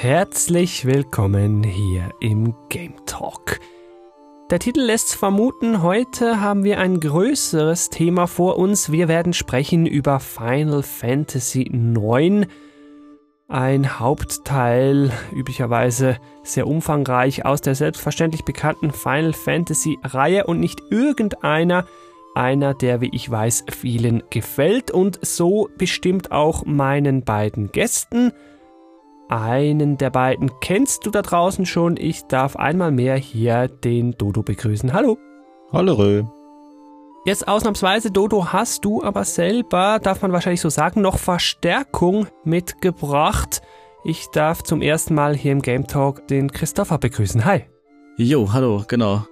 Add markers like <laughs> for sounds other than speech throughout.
Herzlich willkommen hier im Game Talk. Der Titel lässt vermuten, heute haben wir ein größeres Thema vor uns. Wir werden sprechen über Final Fantasy IX. Ein Hauptteil, üblicherweise sehr umfangreich, aus der selbstverständlich bekannten Final Fantasy Reihe und nicht irgendeiner, einer, der, wie ich weiß, vielen gefällt und so bestimmt auch meinen beiden Gästen. Einen der beiden kennst du da draußen schon. Ich darf einmal mehr hier den Dodo begrüßen. Hallo. Hallo. Rö. Jetzt ausnahmsweise, Dodo, hast du aber selber, darf man wahrscheinlich so sagen, noch Verstärkung mitgebracht. Ich darf zum ersten Mal hier im Game Talk den Christopher begrüßen. Hi. Jo, hallo, genau.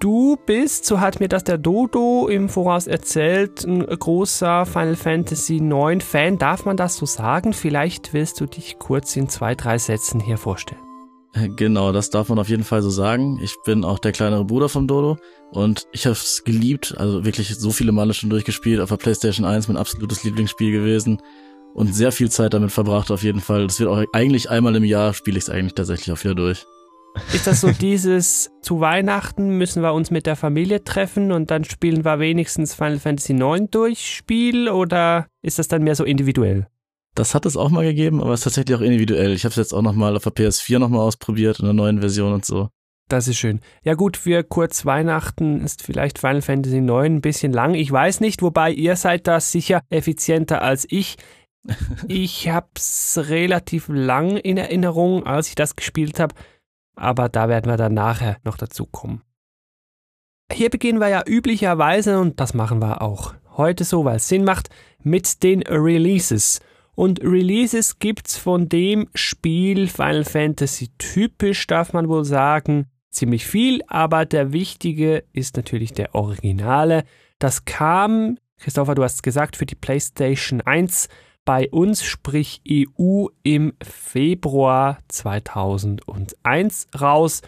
Du bist, so hat mir das der Dodo im Voraus erzählt, ein großer Final Fantasy IX Fan. Darf man das so sagen? Vielleicht willst du dich kurz in zwei, drei Sätzen hier vorstellen. Genau, das darf man auf jeden Fall so sagen. Ich bin auch der kleinere Bruder vom Dodo und ich habe es geliebt, also wirklich so viele Male schon durchgespielt auf der PlayStation 1, mein absolutes Lieblingsspiel gewesen und sehr viel Zeit damit verbracht auf jeden Fall. Das wird auch eigentlich einmal im Jahr spiele ich es eigentlich tatsächlich auch wieder durch. Ist das so dieses, zu Weihnachten müssen wir uns mit der Familie treffen und dann spielen wir wenigstens Final Fantasy IX durch Spiel oder ist das dann mehr so individuell? Das hat es auch mal gegeben, aber es ist tatsächlich auch individuell. Ich habe es jetzt auch nochmal auf der PS4 nochmal ausprobiert in der neuen Version und so. Das ist schön. Ja gut, für kurz Weihnachten ist vielleicht Final Fantasy IX ein bisschen lang. Ich weiß nicht, wobei ihr seid da sicher effizienter als ich. <laughs> Ich hab's relativ lang in Erinnerung, als ich das gespielt habe aber da werden wir dann nachher noch dazu kommen. Hier beginnen wir ja üblicherweise, und das machen wir auch heute so, weil es Sinn macht, mit den Releases. Und Releases gibt's von dem Spiel Final Fantasy typisch, darf man wohl sagen, ziemlich viel, aber der wichtige ist natürlich der Originale. Das kam, Christopher, du hast gesagt, für die PlayStation 1 bei uns, sprich EU, im Februar 2001 raus.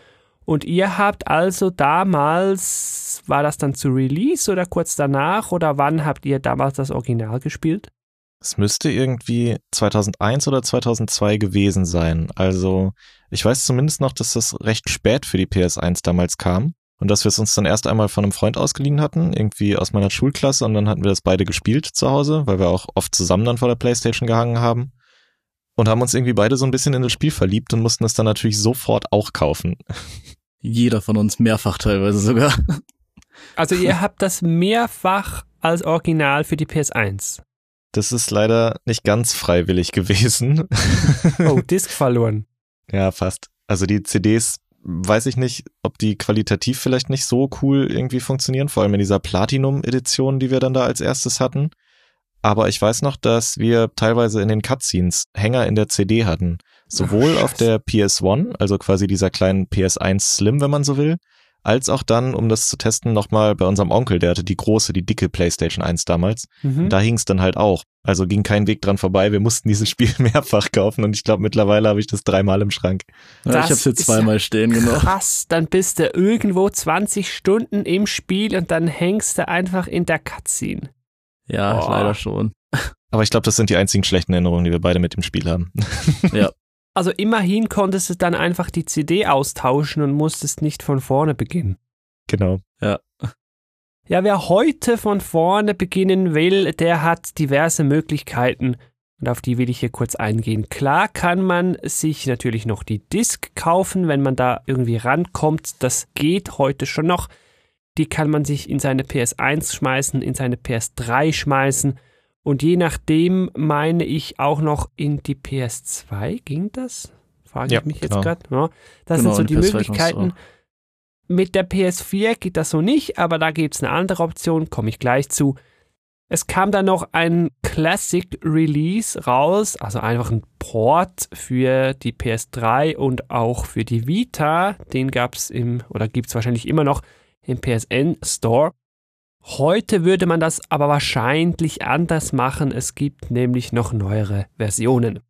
Und ihr habt also damals, war das dann zu Release oder kurz danach oder wann habt ihr damals das Original gespielt? Es müsste irgendwie 2001 oder 2002 gewesen sein. Also ich weiß zumindest noch, dass das recht spät für die PS1 damals kam. Und dass wir es uns dann erst einmal von einem Freund ausgeliehen hatten, irgendwie aus meiner Schulklasse, und dann hatten wir das beide gespielt zu Hause, weil wir auch oft zusammen dann vor der Playstation gehangen haben. Und haben uns irgendwie beide so ein bisschen in das Spiel verliebt und mussten es dann natürlich sofort auch kaufen. Jeder von uns mehrfach teilweise sogar. Also ihr habt das mehrfach als Original für die PS1. Das ist leider nicht ganz freiwillig gewesen. Oh, Disc verloren. Ja, fast. Also die CDs weiß ich nicht, ob die qualitativ vielleicht nicht so cool irgendwie funktionieren, vor allem in dieser Platinum-Edition, die wir dann da als erstes hatten. Aber ich weiß noch, dass wir teilweise in den Cutscenes Hänger in der CD hatten. Sowohl Ach, auf der PS1, also quasi dieser kleinen PS1 Slim, wenn man so will, als auch dann, um das zu testen, nochmal bei unserem Onkel, der hatte die große, die dicke PlayStation 1 damals. Mhm. Da hing es dann halt auch. Also ging kein Weg dran vorbei. Wir mussten dieses Spiel <laughs> mehrfach kaufen und ich glaube, mittlerweile habe ich das dreimal im Schrank. Ja, ich habe es hier zweimal stehen, genau. Krass, dann bist du irgendwo 20 Stunden im Spiel und dann hängst du einfach in der Cutscene. Ja, oh. leider schon. Aber ich glaube, das sind die einzigen schlechten Erinnerungen, die wir beide mit dem Spiel haben. ja. <laughs> Also immerhin konntest du dann einfach die CD austauschen und musstest nicht von vorne beginnen. Genau, ja. Ja, wer heute von vorne beginnen will, der hat diverse Möglichkeiten und auf die will ich hier kurz eingehen. Klar kann man sich natürlich noch die Disk kaufen, wenn man da irgendwie rankommt. Das geht heute schon noch. Die kann man sich in seine PS1 schmeißen, in seine PS3 schmeißen und je nachdem meine ich auch noch in die PS2. Ging das? Frage ja, ich mich jetzt genau. gerade. Ja, das genau, sind so die PS2 Möglichkeiten. Mit der PS4 geht das so nicht, aber da gibt es eine andere Option, komme ich gleich zu. Es kam dann noch ein Classic Release raus, also einfach ein Port für die PS3 und auch für die Vita. Den gab es im, oder gibt es wahrscheinlich immer noch im PSN Store. Heute würde man das aber wahrscheinlich anders machen. Es gibt nämlich noch neuere Versionen.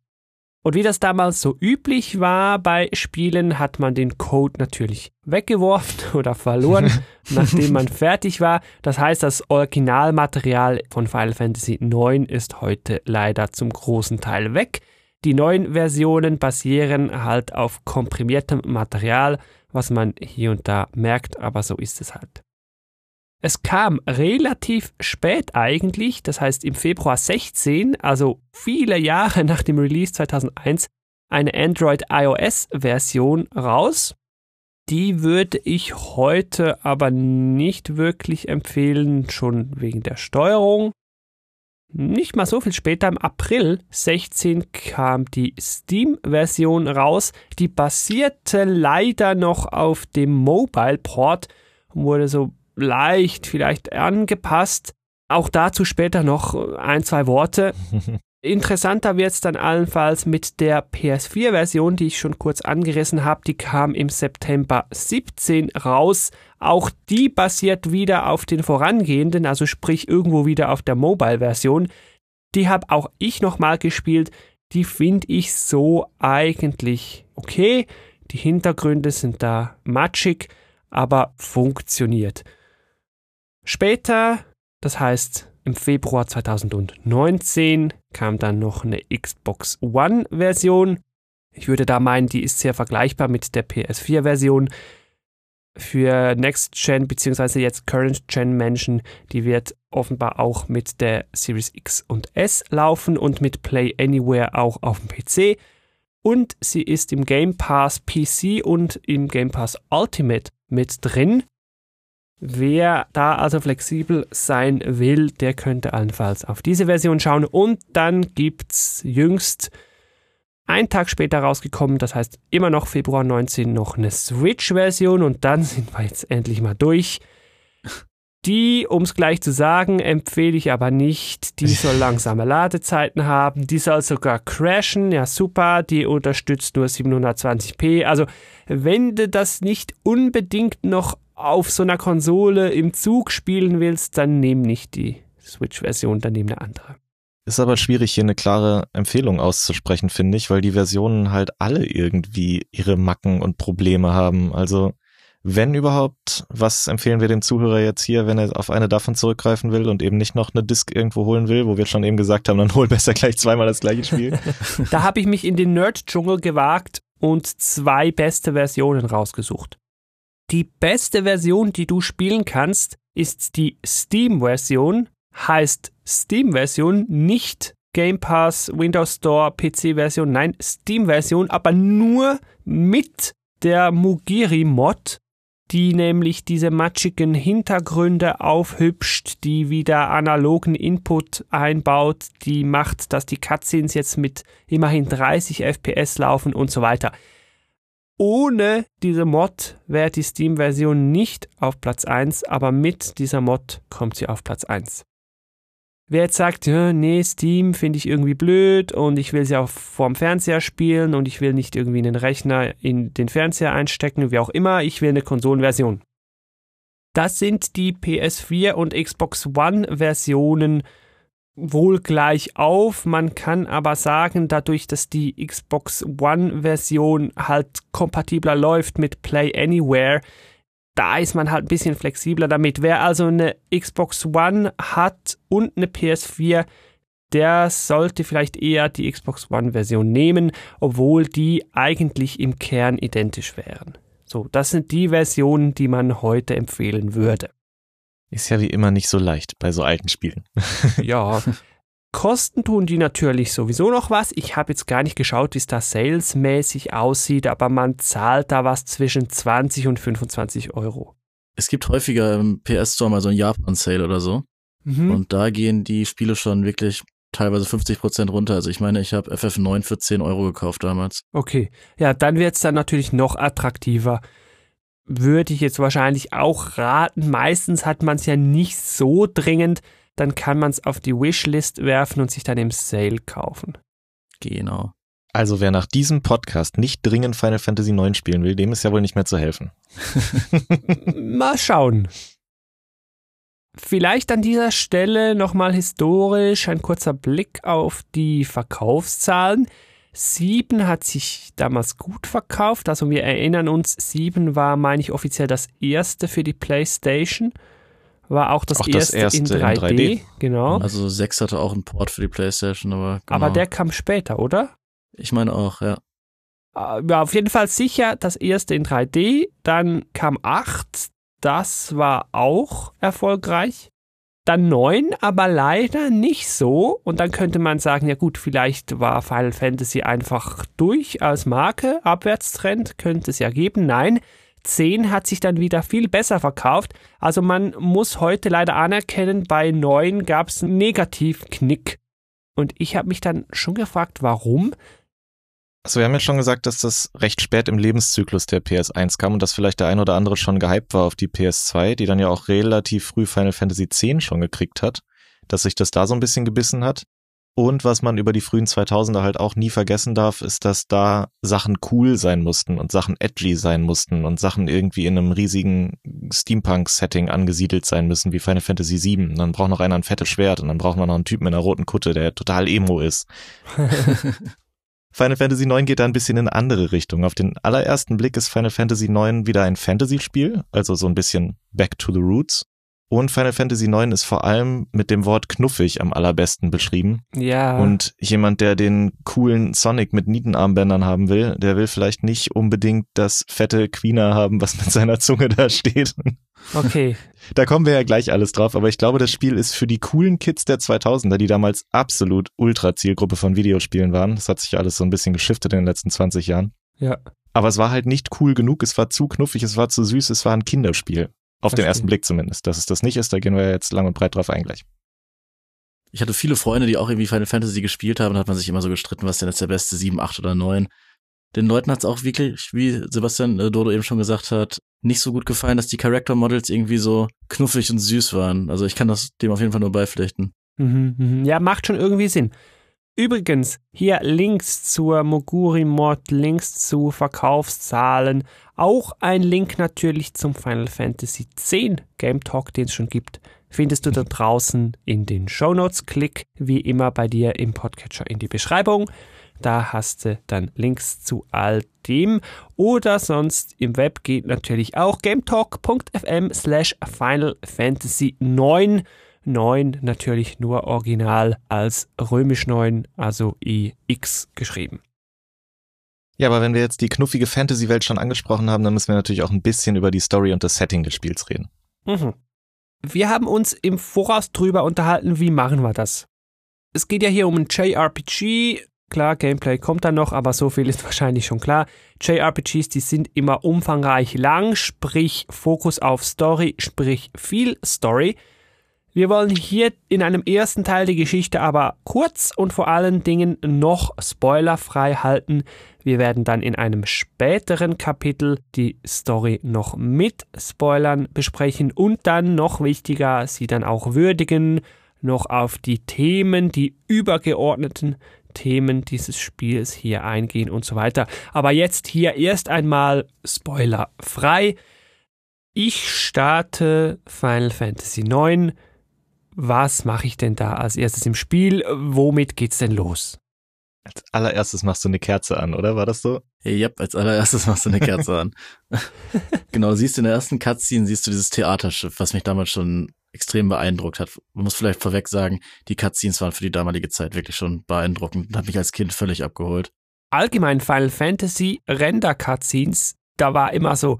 Und wie das damals so üblich war bei Spielen, hat man den Code natürlich weggeworfen <laughs> oder verloren, <laughs> nachdem man fertig war. Das heißt, das Originalmaterial von Final Fantasy IX ist heute leider zum großen Teil weg. Die neuen Versionen basieren halt auf komprimiertem Material, was man hier und da merkt, aber so ist es halt. Es kam relativ spät eigentlich, das heißt im Februar 16, also viele Jahre <laughs> nach dem Release 2001, eine Android iOS Version raus. Die würde ich heute aber nicht wirklich empfehlen, schon wegen der Steuerung. Nicht mal so viel später, im April 16 kam die Steam-Version raus. Die basierte leider noch auf dem Mobile-Port und wurde so leicht vielleicht angepasst. Auch dazu später noch ein, zwei Worte. <laughs> Interessanter wird es dann allenfalls mit der PS4-Version, die ich schon kurz angerissen habe. Die kam im September 17 raus. Auch die basiert wieder auf den vorangehenden, also sprich irgendwo wieder auf der Mobile-Version. Die habe auch ich nochmal gespielt. Die finde ich so eigentlich okay. Die Hintergründe sind da matschig, aber funktioniert. Später, das heißt im Februar 2019, kam dann noch eine Xbox One-Version. Ich würde da meinen, die ist sehr vergleichbar mit der PS4-Version. Für Next Gen bzw. jetzt Current Gen Menschen, die wird offenbar auch mit der Series X und S laufen und mit Play Anywhere auch auf dem PC. Und sie ist im Game Pass PC und im Game Pass Ultimate mit drin. Wer da also flexibel sein will, der könnte allenfalls auf diese Version schauen. Und dann gibt's jüngst ein Tag später rausgekommen, das heißt immer noch Februar 19 noch eine Switch-Version und dann <laughs> sind wir jetzt endlich mal durch. Die, um es gleich zu sagen, empfehle ich aber nicht. Die <laughs> soll langsame Ladezeiten haben. Die soll sogar crashen. Ja, super. Die unterstützt nur 720p. Also, wenn du das nicht unbedingt noch auf so einer Konsole im Zug spielen willst, dann nimm nicht die Switch-Version, dann nimm eine andere. Ist aber schwierig, hier eine klare Empfehlung auszusprechen, finde ich, weil die Versionen halt alle irgendwie ihre Macken und Probleme haben. Also, wenn überhaupt, was empfehlen wir dem Zuhörer jetzt hier, wenn er auf eine davon zurückgreifen will und eben nicht noch eine Disc irgendwo holen will, wo wir schon eben gesagt haben, dann <laughs> hol besser gleich zweimal das gleiche Spiel. da habe ich mich in den Nerd-Dschungel gewagt und zwei beste Versionen rausgesucht. Die beste Version, die du spielen kannst, ist die Steam-Version. Heißt Steam-Version, nicht Game Pass, Windows Store, PC-Version, nein, Steam-Version, aber nur mit der Mugiri-Mod, die nämlich diese matschigen Hintergründe aufhübscht, die wieder analogen Input einbaut, die macht, dass die Cutscenes jetzt mit immerhin 30 FPS laufen und so weiter. Ohne diese Mod wäre die Steam-Version nicht auf Platz 1, aber mit dieser Mod kommt sie auf Platz 1. Wer jetzt sagt, nee, Steam finde ich irgendwie blöd und ich will sie auch vorm Fernseher spielen und ich will nicht irgendwie einen Rechner in den Fernseher einstecken, wie auch immer, ich will eine Konsolenversion. Das sind die PS4 und Xbox One Versionen wohl gleich auf. Man kann aber sagen, dadurch, dass die Xbox One-Version halt kompatibler läuft mit Play Anywhere, da ist man halt ein bisschen flexibler damit. Wer also eine Xbox One hat und eine PS4, der sollte vielleicht eher die Xbox One-Version nehmen, obwohl die eigentlich im Kern identisch wären. So, das sind die Versionen, die man heute empfehlen würde. Ist ja wie immer nicht so leicht bei so alten Spielen. <laughs> ja. Kosten tun die natürlich sowieso noch was. Ich habe jetzt gar nicht geschaut, wie es da salesmäßig aussieht, aber man zahlt da was zwischen 20 und 25 Euro. Es gibt häufiger im PS Store mal so ein Japan-Sale oder so. Mhm. Und da gehen die Spiele schon wirklich teilweise 50 Prozent runter. Also ich meine, ich habe FF9 für 10 Euro gekauft damals. Okay. Ja, dann wird es dann natürlich noch attraktiver würde ich jetzt wahrscheinlich auch raten. Meistens hat man es ja nicht so dringend, dann kann man es auf die Wishlist werfen und sich dann im Sale kaufen. Genau. Also wer nach diesem Podcast nicht dringend Final Fantasy IX spielen will, dem ist ja wohl nicht mehr zu helfen. <laughs> Mal schauen. Vielleicht an dieser Stelle nochmal historisch ein kurzer Blick auf die Verkaufszahlen. 7 hat sich damals gut verkauft. Also wir erinnern uns, 7 war, meine ich, offiziell das erste für die PlayStation. War auch das, auch das erste, erste, in 3D. In 3D. Genau. Also 6 hatte auch einen Port für die PlayStation, aber. Genau. Aber der kam später, oder? Ich meine auch, ja. Äh, ja, auf jeden Fall sicher das erste in 3D. Dann kam 8. Das war auch erfolgreich. Dann 9, aber leider nicht so. Und dann könnte man sagen, ja gut, vielleicht war Final Fantasy einfach durch als Marke. Abwärtstrend könnte es ja geben. Nein, 10 hat sich dann wieder viel besser verkauft. Also man muss heute leider anerkennen, bei 9 gab es einen Negativknick. Und ich habe mich dann schon gefragt, warum? Also wir haben ja schon gesagt, dass das recht spät im Lebenszyklus der PS1 kam und dass vielleicht der ein oder andere schon gehypt war auf die PS2, die dann ja auch relativ früh Final Fantasy X schon gekriegt hat, dass sich das da so ein bisschen gebissen hat. Und was man über die frühen 2000er halt auch nie vergessen darf, ist, dass da Sachen cool sein mussten und Sachen edgy sein mussten und Sachen irgendwie in einem riesigen Steampunk-Setting angesiedelt sein müssen, wie Final Fantasy VII. Und dann braucht noch einer ein fettes Schwert und dann braucht man noch einen Typen in einer roten Kutte, der total emo ist. <laughs> <laughs> Final Fantasy IX geht da ein bisschen in eine andere Richtung. Auf den allerersten Blick ist Final Fantasy IX wieder ein Fantasy-Spiel, also so ein bisschen Back to the Roots. Und Final Fantasy IX ist vor allem mit dem Wort knuffig am allerbesten beschrieben. Ja. Und jemand, der den coolen Sonic mit Nietenarmbändern haben will, der will vielleicht nicht unbedingt das fette Queener haben, was mit seiner Zunge da steht. Okay. <laughs> Da kommen wir ja gleich alles drauf, aber ich glaube, das Spiel ist für die coolen Kids der 2000er, die damals absolut Ultra-Zielgruppe von Videospielen waren. Das hat sich ja alles so ein bisschen geschiftet in den letzten 20 Jahren. Ja. Aber es war halt nicht cool genug, es war zu knuffig, es war zu süß, es war ein Kinderspiel. Auf den ersten Blick zumindest. Dass es das nicht ist, da gehen wir jetzt lang und breit drauf ein gleich. Ich hatte viele Freunde, die auch irgendwie Final Fantasy gespielt haben, da hat man sich immer so gestritten, was denn jetzt der beste 7, 8 oder 9. Den Leuten hat es auch wirklich, wie Sebastian äh, Dodo eben schon gesagt hat, nicht so gut gefallen, dass die Character Models irgendwie so knuffig und süß waren. Also ich kann das dem auf jeden Fall nur beipflichten. Mhm, mhm. Ja, macht schon irgendwie Sinn. Übrigens, hier Links zur Moguri-Mod, Links zu Verkaufszahlen, auch ein Link natürlich zum Final Fantasy X Game Talk, den es schon gibt, findest du da draußen in den Show Notes. Klick wie immer bei dir im Podcatcher in die Beschreibung. Da hast du dann Links zu all dem. Oder sonst im Web geht natürlich auch gametalk.fm slash Final Fantasy 9. 9 natürlich nur original als römisch 9, also EX geschrieben. Ja, aber wenn wir jetzt die knuffige Fantasy-Welt schon angesprochen haben, dann müssen wir natürlich auch ein bisschen über die Story und das Setting des Spiels reden. Mhm. Wir haben uns im Voraus drüber unterhalten, wie machen wir das? Es geht ja hier um ein JRPG. Klar, Gameplay kommt dann noch, aber so viel ist <laughs> wahrscheinlich schon klar. JRPGs, die sind immer umfangreich lang, sprich Fokus auf Story, sprich viel Story. Wir wollen hier in einem ersten Teil die Geschichte aber kurz und vor allen Dingen noch spoilerfrei halten. Wir werden dann in einem späteren Kapitel die Story noch mit Spoilern besprechen und dann noch wichtiger, sie dann auch würdigen, noch auf die Themen, die übergeordneten Themen dieses Spiels hier eingehen und so weiter. Aber jetzt hier erst einmal spoilerfrei. Ich starte Final Fantasy IX was mache ich denn da als erstes im Spiel? Womit geht's denn los? Als allererstes machst du eine Kerze an, oder? War das so? Ja, yep, als allererstes machst du eine Kerze an. <laughs> genau, siehst du in der ersten Cutscene, siehst du dieses Theaterschiff, was mich damals schon extrem beeindruckt hat. Man muss vielleicht vorweg sagen, die Cutscenes waren für die damalige Zeit wirklich schon beeindruckend und hat mich als Kind völlig abgeholt. Allgemein Final Fantasy Render Cutscenes, da war immer so,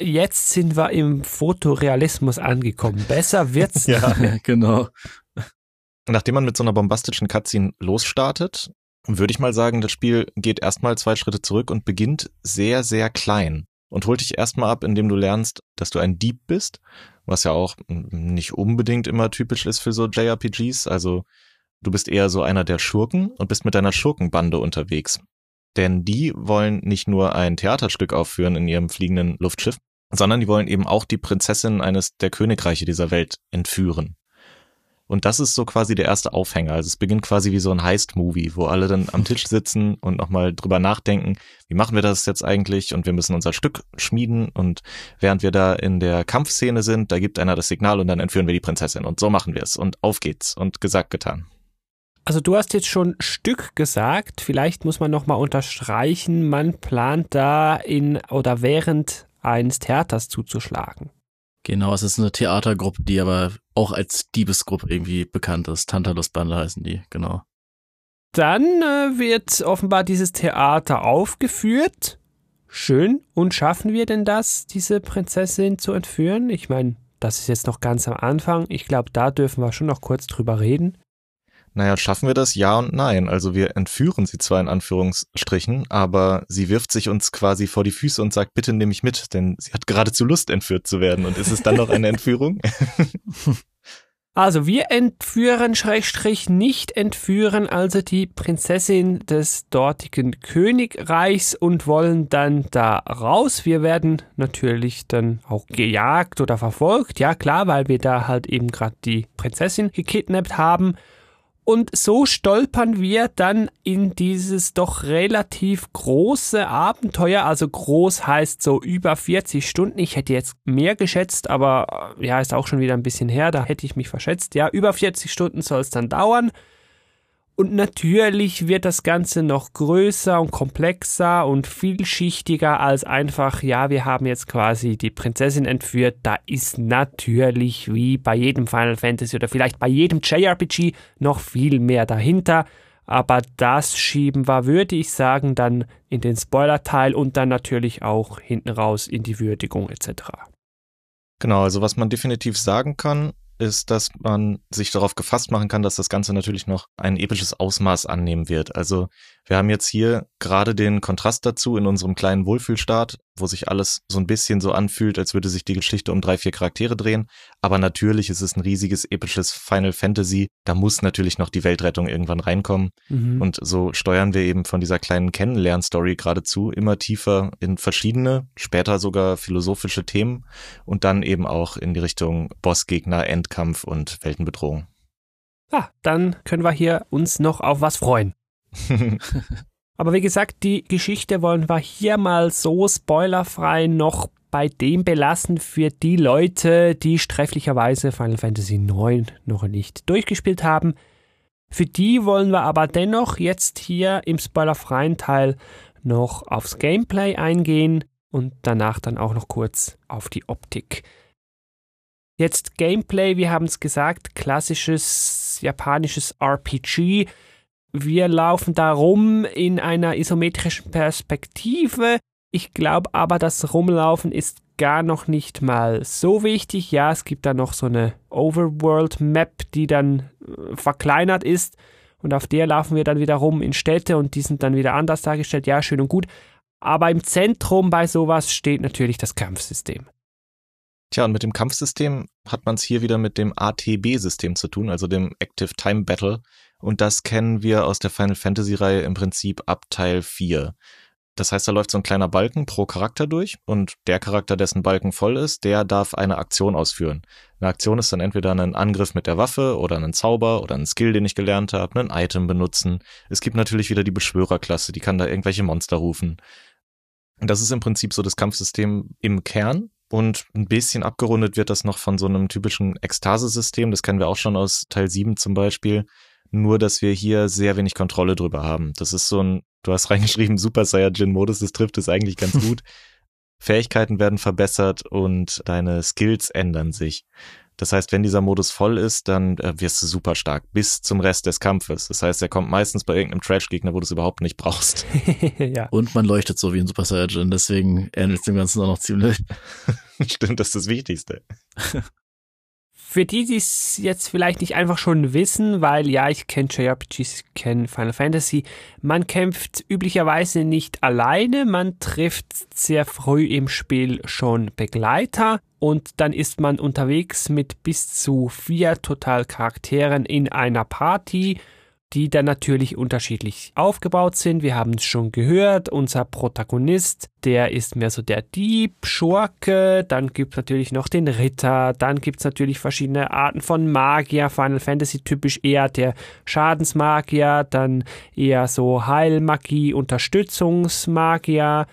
jetzt sind wir im Fotorealismus angekommen. Besser wird's. <laughs> ja, genau. Nachdem man mit so einer bombastischen Cutscene losstartet, würde ich mal sagen, das Spiel geht erstmal zwei Schritte zurück und beginnt sehr, sehr klein und holt dich erstmal ab, indem du lernst, dass du ein Dieb bist, was ja auch nicht unbedingt immer typisch ist für so JRPGs. Also du bist eher so einer der Schurken und bist mit deiner Schurkenbande unterwegs. Denn die wollen nicht nur ein Theaterstück aufführen in ihrem fliegenden Luftschiff, sondern die wollen eben auch die Prinzessin eines der Königreiche dieser Welt entführen. Und das ist so quasi der erste Aufhänger. Also es beginnt quasi wie so ein Heist-Movie, wo alle dann am Tisch sitzen und nochmal drüber nachdenken, wie machen wir das jetzt eigentlich? Und wir müssen unser Stück schmieden. Und während wir da in der Kampfszene sind, da gibt einer das Signal und dann entführen wir die Prinzessin. Und so machen wir es. Und auf geht's. Und gesagt, getan. Also du hast jetzt schon Stück gesagt. Vielleicht muss man nochmal unterstreichen, man plant da in oder während eines Theaters zuzuschlagen. Genau, es ist eine Theatergruppe, die aber auch als Diebesgruppe irgendwie bekannt ist. Tantalus-Bande heißen die, genau. Dann äh, wird offenbar dieses Theater aufgeführt. Schön. Und schaffen wir denn das, diese Prinzessin zu entführen? Ich meine, das ist jetzt noch ganz am Anfang. Ich glaube, da dürfen wir schon noch kurz drüber reden. Naja, schaffen wir das? Ja und nein. Also wir entführen sie zwar in Anführungsstrichen, aber sie wirft sich uns quasi vor die Füße und sagt, bitte nimm mich mit, denn sie hat geradezu Lust, entführt zu werden. Und ist es dann noch eine Entführung? <laughs> Also wir entführen, Schrägstrich, nicht entführen also die Prinzessin des dortigen Königreichs und wollen dann da raus. Wir werden natürlich dann auch gejagt oder verfolgt. Ja klar, weil wir da halt eben gerade die Prinzessin gekidnappt haben. Und so stolpern wir dann in dieses doch relativ große Abenteuer. Also groß heißt so über 40 Stunden. Ich hätte jetzt mehr geschätzt, aber äh, ja, ist auch schon wieder ein bisschen her. Da hätte ich mich verschätzt. Ja, über 40 Stunden soll es dann dauern. Und natürlich wird das Ganze noch größer und komplexer und vielschichtiger als einfach, ja, wir haben jetzt quasi die Prinzessin entführt. Da ist natürlich wie bei jedem Final Fantasy oder vielleicht bei jedem JRPG noch viel mehr dahinter. Aber das schieben wir, würde ich sagen, dann in den Spoiler-Teil und dann natürlich auch hinten raus in die Würdigung etc. Genau, also was man definitiv sagen kann, ist, dass man sich darauf gefasst machen kann, dass das Ganze natürlich noch ein episches Ausmaß annehmen wird. Also wir haben jetzt hier gerade den Kontrast dazu in unserem kleinen Wohlfühlstaat, wo sich alles so ein bisschen so anfühlt, als würde sich die Geschichte um drei, vier Charaktere drehen. Aber natürlich ist es ein riesiges episches Final Fantasy. Da muss natürlich noch die Weltrettung irgendwann reinkommen. Mhm. Und so steuern wir eben von dieser kleinen Kennenlernstory geradezu immer tiefer in verschiedene, später sogar philosophische Themen und dann eben auch in die Richtung Bossgegner, Endkampf und Weltenbedrohung. Ah, dann können wir hier uns noch auf was freuen. <laughs> Aber wie gesagt, die Geschichte wollen wir hier mal so spoilerfrei noch bei dem belassen für die Leute, die strefflicherweise Final Fantasy IX noch nicht durchgespielt haben. Für die wollen wir aber dennoch jetzt hier im spoilerfreien Teil noch aufs Gameplay eingehen und danach dann auch noch kurz auf die Optik. Jetzt Gameplay, wir haben es gesagt, klassisches japanisches RPG wir laufen da rum in einer isometrischen Perspektive. Ich glaube aber, das Rumlaufen ist gar noch nicht mal so wichtig. Ja, es gibt da noch so eine Overworld-Map, die dann äh, verkleinert ist. Und auf der laufen wir dann wieder rum in Städte und die sind dann wieder anders dargestellt. Ja, schön und gut. Aber im Zentrum bei sowas steht natürlich das Kampfsystem. Tja, und mit dem Kampfsystem hat man es hier wieder mit dem ATB-System zu tun, also dem Active Time Battle. Und das kennen wir aus der Final Fantasy-Reihe im Prinzip ab Teil 4. Das heißt, da läuft so ein kleiner Balken pro Charakter durch und der Charakter, dessen Balken voll ist, der darf eine Aktion ausführen. Eine Aktion ist dann entweder ein Angriff mit der Waffe oder ein Zauber oder ein Skill, den ich gelernt habe, ein Item benutzen. Es gibt natürlich wieder die Beschwörerklasse, die kann da irgendwelche Monster rufen. Das ist im Prinzip so das Kampfsystem im Kern. Und ein bisschen abgerundet wird das noch von so einem typischen Ekstase-System. Das kennen wir auch schon aus Teil 7 zum Beispiel nur dass wir hier sehr wenig Kontrolle drüber haben. Das ist so ein, du hast <laughs> reingeschrieben, Super Saiyajin-Modus, das trifft es eigentlich ganz <laughs> gut. Fähigkeiten werden verbessert und deine Skills ändern sich. Das heißt, wenn dieser Modus voll ist, dann äh, wirst du super stark bis zum Rest des Kampfes. Das heißt, er kommt meistens bei irgendeinem Trash-Gegner, wo du es überhaupt nicht brauchst. <laughs> ja. Und man leuchtet so wie ein Super Saiyajin, deswegen ähnelt es dem Ganzen auch noch ziemlich. Stimmt, das ist das Wichtigste. Für die, die es jetzt vielleicht nicht einfach schon wissen, weil ja, ich kenne JRPGs, ich kenne Final Fantasy, man kämpft üblicherweise nicht alleine, man trifft sehr früh im Spiel schon Begleiter und dann ist man unterwegs mit bis zu vier Total Charakteren in einer Party die dann natürlich unterschiedlich aufgebaut sind. Wir haben es schon gehört, unser Protagonist, der ist mehr so der Dieb, Schurke, dann gibt es natürlich noch den Ritter, dann gibt es natürlich verschiedene Arten von Magier, Final Fantasy typisch eher der Schadensmagier, dann eher so Heilmagie, Unterstützungsmagier,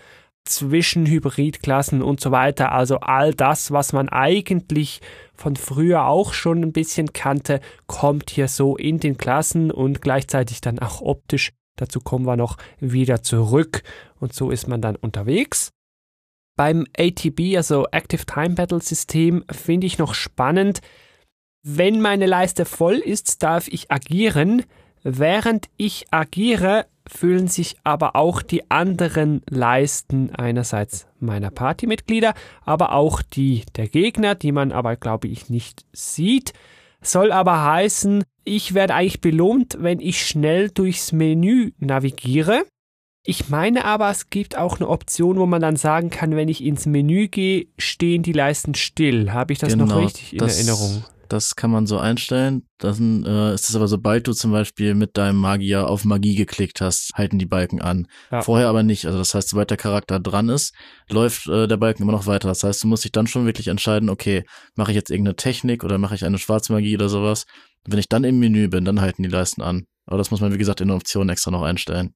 Zwischenhybridklassen und so weiter. Also all das, was man eigentlich von früher auch schon ein bisschen kannte, kommt hier so in den Klassen und gleichzeitig dann auch optisch. Dazu kommen wir noch wieder zurück und so ist man dann unterwegs. Beim ATB, also Active Time Battle System, finde ich noch spannend. Wenn meine Leiste voll ist, darf ich agieren. Während ich agiere, fühlen sich aber auch die anderen Leisten einerseits meiner Partymitglieder, aber auch die der Gegner, die man aber, glaube ich, nicht sieht. Soll aber heißen, ich werde eigentlich belohnt, wenn ich schnell durchs Menü navigiere. Ich meine aber, es gibt auch eine Option, wo man dann sagen kann, wenn ich ins Menü gehe, stehen die Leisten still. Habe ich das genau, noch richtig in das, Erinnerung? Das kann man so einstellen. Dann äh, ist es aber, sobald du zum Beispiel mit deinem Magier auf Magie geklickt hast, halten die Balken an. Ja. Vorher aber nicht. Also das heißt, sobald der Charakter dran ist, läuft äh, der Balken immer noch weiter. Das heißt, du musst dich dann schon wirklich entscheiden, okay, mache ich jetzt irgendeine Technik oder mache ich eine Schwarzmagie oder sowas. wenn ich dann im Menü bin, dann halten die Leisten an. Aber das muss man, wie gesagt, in der Option extra noch einstellen.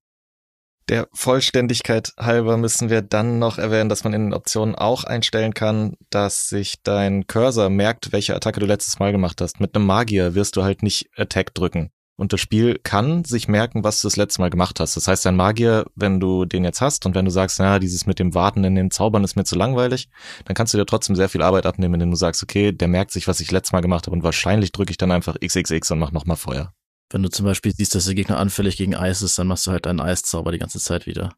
Der Vollständigkeit halber müssen wir dann noch erwähnen, dass man in den Optionen auch einstellen kann, dass sich dein Cursor merkt, welche Attacke du letztes Mal gemacht hast. Mit einem Magier wirst du halt nicht Attack drücken. Und das Spiel kann sich merken, was du das letzte Mal gemacht hast. Das heißt, dein Magier, wenn du den jetzt hast und wenn du sagst, na, dieses mit dem Warten in den Zaubern ist mir zu langweilig, dann kannst du dir trotzdem sehr viel Arbeit abnehmen, indem du sagst, okay, der merkt sich, was ich letztes Mal gemacht habe und wahrscheinlich drücke ich dann einfach XXX und mach nochmal Feuer. Wenn du zum Beispiel siehst, dass der Gegner anfällig gegen Eis ist, dann machst du halt einen Eiszauber die ganze Zeit wieder.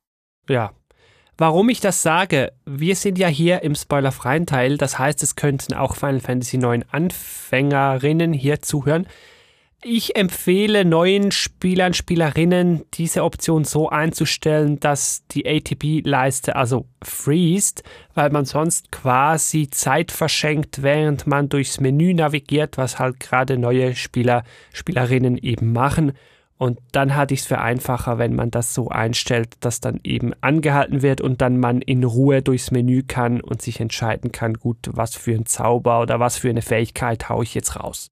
Ja. Warum ich das sage, wir sind ja hier im spoilerfreien Teil, das heißt, es könnten auch Final Fantasy IX Anfängerinnen hier zuhören. Ich empfehle neuen Spielern, Spielerinnen, diese Option so einzustellen, dass die ATP-Leiste also freest, weil man sonst quasi Zeit verschenkt, während man durchs Menü navigiert, was halt gerade neue Spieler, Spielerinnen eben machen. Und dann hatte ich es für einfacher, wenn man das so einstellt, dass dann eben angehalten wird und dann man in Ruhe durchs Menü kann und sich entscheiden kann, gut, was für ein Zauber oder was für eine Fähigkeit haue ich jetzt raus.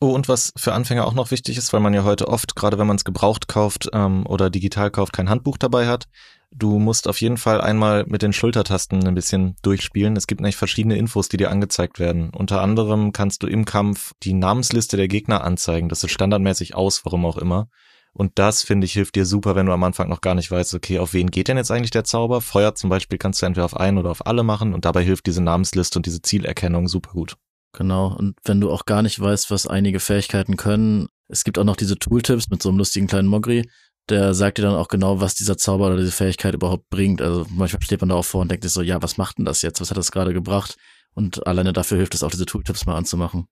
Oh, und was für Anfänger auch noch wichtig ist, weil man ja heute oft, gerade wenn man es gebraucht kauft ähm, oder digital kauft, kein Handbuch dabei hat. Du musst auf jeden Fall einmal mit den Schultertasten ein bisschen durchspielen. Es gibt nämlich verschiedene Infos, die dir angezeigt werden. Unter anderem kannst du im Kampf die Namensliste der Gegner anzeigen. Das ist standardmäßig aus, warum auch immer. Und das, finde ich, hilft dir super, wenn du am Anfang noch gar nicht weißt, okay, auf wen geht denn jetzt eigentlich der Zauber? Feuer zum Beispiel kannst du entweder auf einen oder auf alle machen und dabei hilft diese Namensliste und diese Zielerkennung super gut. Genau. Und wenn du auch gar nicht weißt, was einige Fähigkeiten können, es gibt auch noch diese Tooltips mit so einem lustigen kleinen Mogri, der sagt dir dann auch genau, was dieser Zauber oder diese Fähigkeit überhaupt bringt. Also manchmal steht man da auch vor und denkt sich so, ja, was macht denn das jetzt? Was hat das gerade gebracht? Und alleine dafür hilft es auch, diese Tooltips mal anzumachen.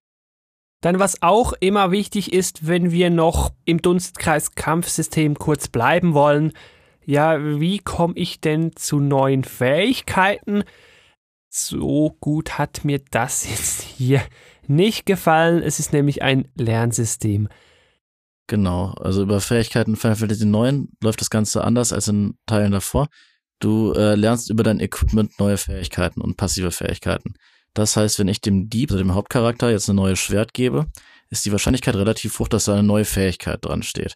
Dann was auch immer wichtig ist, wenn wir noch im Dunstkreis Kampfsystem kurz bleiben wollen, ja, wie komme ich denn zu neuen Fähigkeiten? So gut hat mir das jetzt hier nicht gefallen. Es ist nämlich ein Lernsystem. Genau, also über Fähigkeiten Final Fantasy 9 läuft das Ganze anders als in Teilen davor. Du äh, lernst über dein Equipment neue Fähigkeiten und passive Fähigkeiten. Das heißt, wenn ich dem Dieb, also dem Hauptcharakter, jetzt ein neues Schwert gebe, ist die Wahrscheinlichkeit relativ hoch, dass da eine neue Fähigkeit dran steht.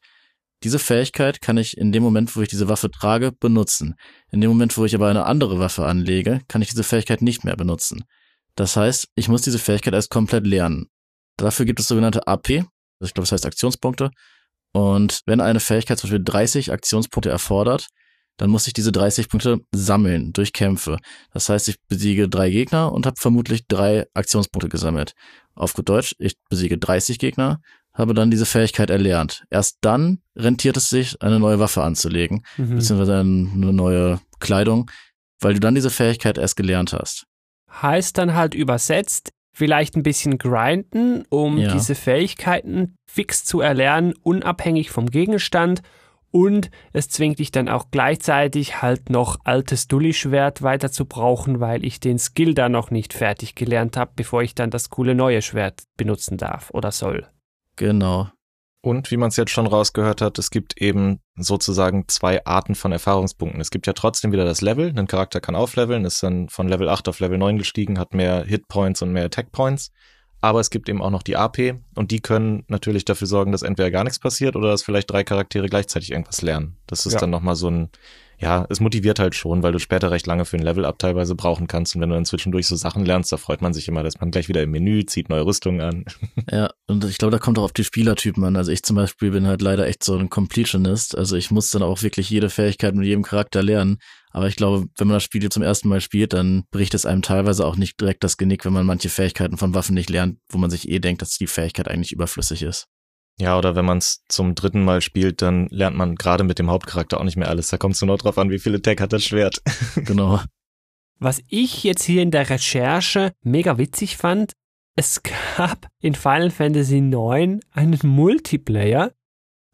Diese Fähigkeit kann ich in dem Moment, wo ich diese Waffe trage, benutzen. In dem Moment, wo ich aber eine andere Waffe anlege, kann ich diese Fähigkeit nicht mehr benutzen. Das heißt, ich muss diese Fähigkeit erst komplett lernen. Dafür gibt es sogenannte AP, also ich glaube, das heißt Aktionspunkte. Und wenn eine Fähigkeit zum Beispiel 30 Aktionspunkte erfordert, dann muss ich diese 30 Punkte sammeln durch Kämpfe. Das heißt, ich besiege drei Gegner und habe vermutlich drei Aktionspunkte gesammelt. Auf gut Deutsch, ich besiege 30 Gegner, habe dann diese Fähigkeit erlernt. Erst dann rentiert es sich, eine neue Waffe anzulegen, mhm. beziehungsweise eine neue Kleidung, weil du dann diese Fähigkeit erst gelernt hast. Heißt dann halt übersetzt, vielleicht ein bisschen grinden, um ja. diese Fähigkeiten fix zu erlernen, unabhängig vom Gegenstand. Und es zwingt dich dann auch gleichzeitig halt noch altes Dulli-Schwert weiter zu brauchen, weil ich den Skill da noch nicht fertig gelernt habe, bevor ich dann das coole neue Schwert benutzen darf oder soll. Genau. Und wie man es jetzt schon rausgehört hat, es gibt eben sozusagen zwei Arten von Erfahrungspunkten. Es gibt ja trotzdem wieder das Level. Ein Charakter kann aufleveln, ist dann von Level 8 auf Level 9 gestiegen, hat mehr Hitpoints und mehr Attack Points. Aber es gibt eben auch noch die AP und die können natürlich dafür sorgen, dass entweder gar nichts passiert oder dass vielleicht drei Charaktere gleichzeitig irgendwas lernen. Das ist ja. dann nochmal so ein, ja, es motiviert halt schon, weil du später recht lange für ein Level-Up teilweise brauchen kannst. Und wenn du dann zwischendurch so Sachen lernst, da freut man sich immer, dass man gleich wieder im Menü zieht neue Rüstungen an. <laughs> Ja, und ich glaube, da kommt auch auf die Spielertypen an. Also ich zum Beispiel bin halt leider echt so ein Completionist. Also ich muss dann auch wirklich jede Fähigkeit mit jedem Charakter lernen. Aber ich glaube, wenn man das Spiel zum ersten Mal spielt, dann bricht es einem teilweise auch nicht direkt das Genick, wenn man manche Fähigkeiten von Waffen nicht lernt, wo man sich eh denkt, dass die Fähigkeit eigentlich überflüssig ist. Ja, oder wenn man es zum dritten Mal spielt, dann lernt man gerade mit dem Hauptcharakter auch nicht mehr alles. Da kommt es nur noch drauf an, wie viel Attack hat das Schwert. <laughs> genau. Was ich jetzt hier in der Recherche mega witzig fand, es gab in Final Fantasy IX einen Multiplayer,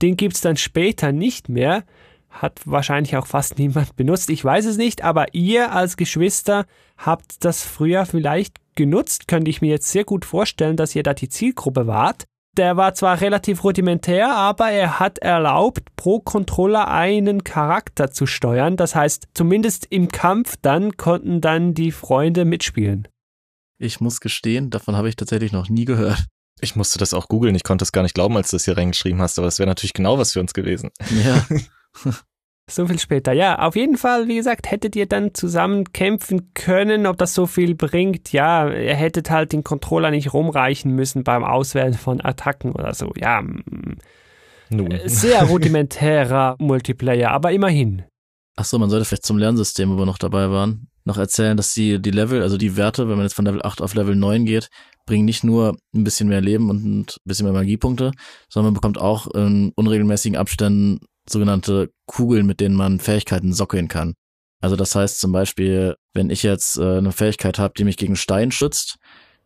den gibt's dann später nicht mehr, hat wahrscheinlich auch fast niemand benutzt, ich weiß es nicht, aber ihr als Geschwister habt das früher vielleicht genutzt, könnte ich mir jetzt sehr gut vorstellen, dass ihr da die Zielgruppe wart. Der war zwar relativ rudimentär, aber er hat erlaubt, pro Controller einen Charakter zu steuern. Das heißt, zumindest im Kampf dann konnten dann die Freunde mitspielen. Ich muss gestehen, davon habe ich tatsächlich noch nie gehört. Ich musste das auch googeln. Ich konnte es gar nicht glauben, als du das hier reingeschrieben hast, aber es wäre natürlich genau was für uns gewesen. Ja. <laughs> So viel später. Ja, auf jeden Fall, wie gesagt, hättet ihr dann zusammen kämpfen können. Ob das so viel bringt, ja, ihr hättet halt den Controller nicht rumreichen müssen beim Auswählen von Attacken oder so. Ja, mm. Nun. Äh, sehr rudimentärer <laughs> Multiplayer, aber immerhin. Ach so, man sollte vielleicht zum Lernsystem, wo wir noch dabei waren, noch erzählen, dass die, die Level, also die Werte, wenn man jetzt von Level 8 auf Level 9 geht, bringen nicht nur ein bisschen mehr Leben und ein bisschen mehr Magiepunkte, sondern man bekommt auch in unregelmäßigen Abständen sogenannte Kugeln, mit denen man Fähigkeiten sockeln kann. Also das heißt zum Beispiel, wenn ich jetzt äh, eine Fähigkeit habe, die mich gegen Stein schützt,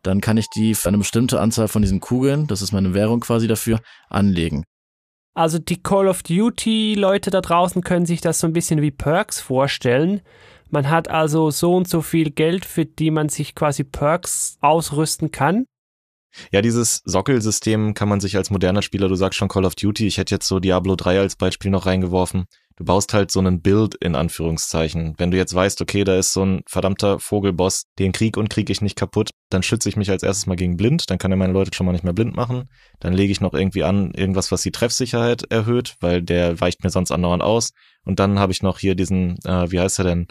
dann kann ich die für eine bestimmte Anzahl von diesen Kugeln, das ist meine Währung quasi dafür, anlegen. Also die Call of Duty Leute da draußen können sich das so ein bisschen wie Perks vorstellen. Man hat also so und so viel Geld, für die man sich quasi Perks ausrüsten kann. Ja, dieses Sockelsystem kann man sich als moderner Spieler, du sagst schon Call of Duty, ich hätte jetzt so Diablo 3 als Beispiel noch reingeworfen. Du baust halt so einen Build in Anführungszeichen. Wenn du jetzt weißt, okay, da ist so ein verdammter Vogelboss, den krieg und krieg ich nicht kaputt, dann schütze ich mich als erstes mal gegen blind, dann kann er meine Leute schon mal nicht mehr blind machen. Dann lege ich noch irgendwie an irgendwas, was die Treffsicherheit erhöht, weil der weicht mir sonst andauernd aus. Und dann habe ich noch hier diesen, äh, wie heißt er denn?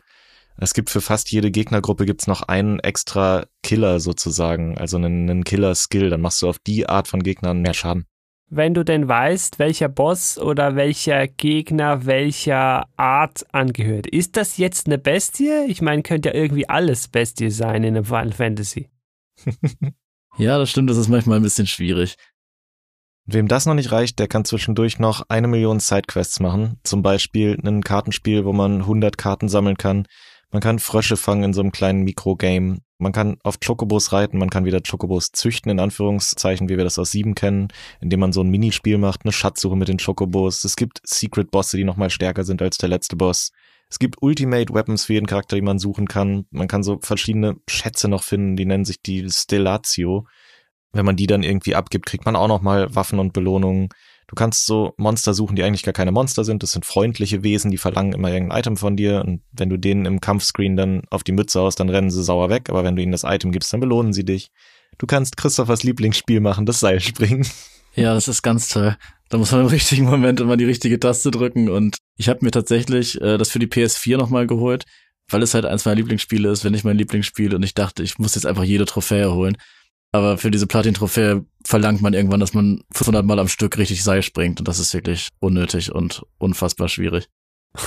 Es gibt für fast jede Gegnergruppe gibt's noch einen extra Killer sozusagen, also einen, einen Killer-Skill. Dann machst du auf die Art von Gegnern mehr Schaden. Wenn du denn weißt, welcher Boss oder welcher Gegner welcher Art angehört. Ist das jetzt eine Bestie? Ich meine, könnte ja irgendwie alles Bestie sein in einem Final Fantasy. <laughs> ja, das stimmt, das ist manchmal ein bisschen schwierig. Wem das noch nicht reicht, der kann zwischendurch noch eine Million Sidequests machen. Zum Beispiel ein Kartenspiel, wo man 100 Karten sammeln kann, man kann Frösche fangen in so einem kleinen Mikrogame. Man kann auf Chocobos reiten, man kann wieder Chocobos züchten, in Anführungszeichen, wie wir das aus sieben kennen, indem man so ein Minispiel macht, eine Schatzsuche mit den Chocobos. Es gibt Secret-Bosse, die nochmal stärker sind als der letzte Boss. Es gibt Ultimate Weapons für jeden Charakter, die man suchen kann. Man kann so verschiedene Schätze noch finden, die nennen sich die Stellatio. Wenn man die dann irgendwie abgibt, kriegt man auch nochmal Waffen und Belohnungen. Du kannst so Monster suchen, die eigentlich gar keine Monster sind. Das sind freundliche Wesen, die verlangen immer irgendein Item von dir. Und wenn du denen im Kampfscreen dann auf die Mütze haust, dann rennen sie sauer weg. Aber wenn du ihnen das Item gibst, dann belohnen sie dich. Du kannst Christophers Lieblingsspiel machen, das Seilspringen. Ja, das ist ganz toll. Da muss man im richtigen Moment immer die richtige Taste drücken. Und ich habe mir tatsächlich äh, das für die PS4 nochmal geholt, weil es halt eins meiner Lieblingsspiele ist, wenn nicht mein Lieblingsspiel. Und ich dachte, ich muss jetzt einfach jede Trophäe holen. Aber für diese Platin-Trophäe verlangt man irgendwann, dass man 500 Mal am Stück richtig Seil springt. Und das ist wirklich unnötig und unfassbar schwierig. <laughs>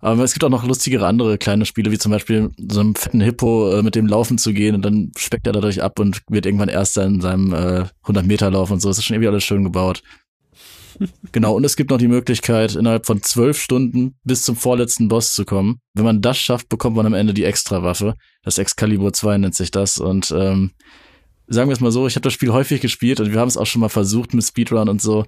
Aber es gibt auch noch lustigere andere kleine Spiele, wie zum Beispiel so einem fetten Hippo äh, mit dem Laufen zu gehen und dann speckt er dadurch ab und wird irgendwann Erster in seinem äh, 100 Meter Lauf und so. Das ist schon irgendwie alles schön gebaut. <laughs> genau, und es gibt noch die Möglichkeit, innerhalb von zwölf Stunden bis zum vorletzten Boss zu kommen. Wenn man das schafft, bekommt man am Ende die Extrawaffe. Das Excalibur 2 nennt sich das. Und ähm, sagen wir es mal so, ich habe das Spiel häufig gespielt und wir haben es auch schon mal versucht mit Speedrun und so.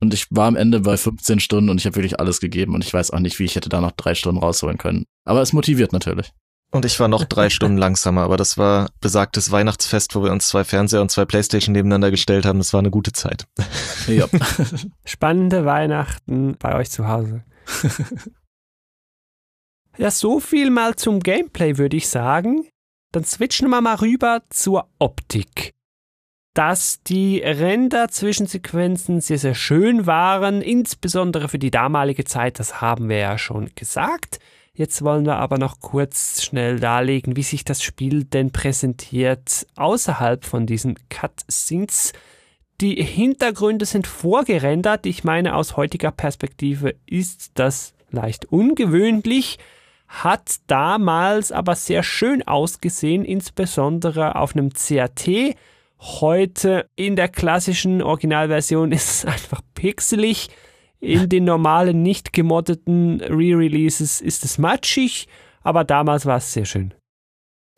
Und ich war am Ende bei 15 Stunden und ich habe wirklich alles gegeben und ich weiß auch nicht, wie ich hätte da noch drei Stunden rausholen können. Aber es motiviert natürlich. Und ich war noch drei <laughs> Stunden langsamer, aber das war besagtes Weihnachtsfest, wo wir uns zwei Fernseher und zwei Playstation nebeneinander gestellt haben. Das war eine gute Zeit. <laughs> Ja. <laughs> Spannende Weihnachten bei euch zu Hause. ja, so viel mal zum Gameplay, würde ich sagen. Dann switchen wir mal rüber zur Optik. Dass die Render-Zwischensequenzen sehr, sehr schön waren, insbesondere für die damalige Zeit, das haben wir ja schon gesagt. Jetzt wollen wir aber noch kurz schnell darlegen, wie sich das Spiel denn präsentiert außerhalb von diesen Cutscenes. Die Hintergründe sind vorgerendert. Ich meine, aus heutiger Perspektive ist das leicht ungewöhnlich, hat damals aber sehr schön ausgesehen, insbesondere auf einem CRT. Heute in der klassischen Originalversion <laughs> ist es einfach pixelig. In den normalen, nicht gemoddeten Re-Releases ist es matschig, aber damals war es sehr schön.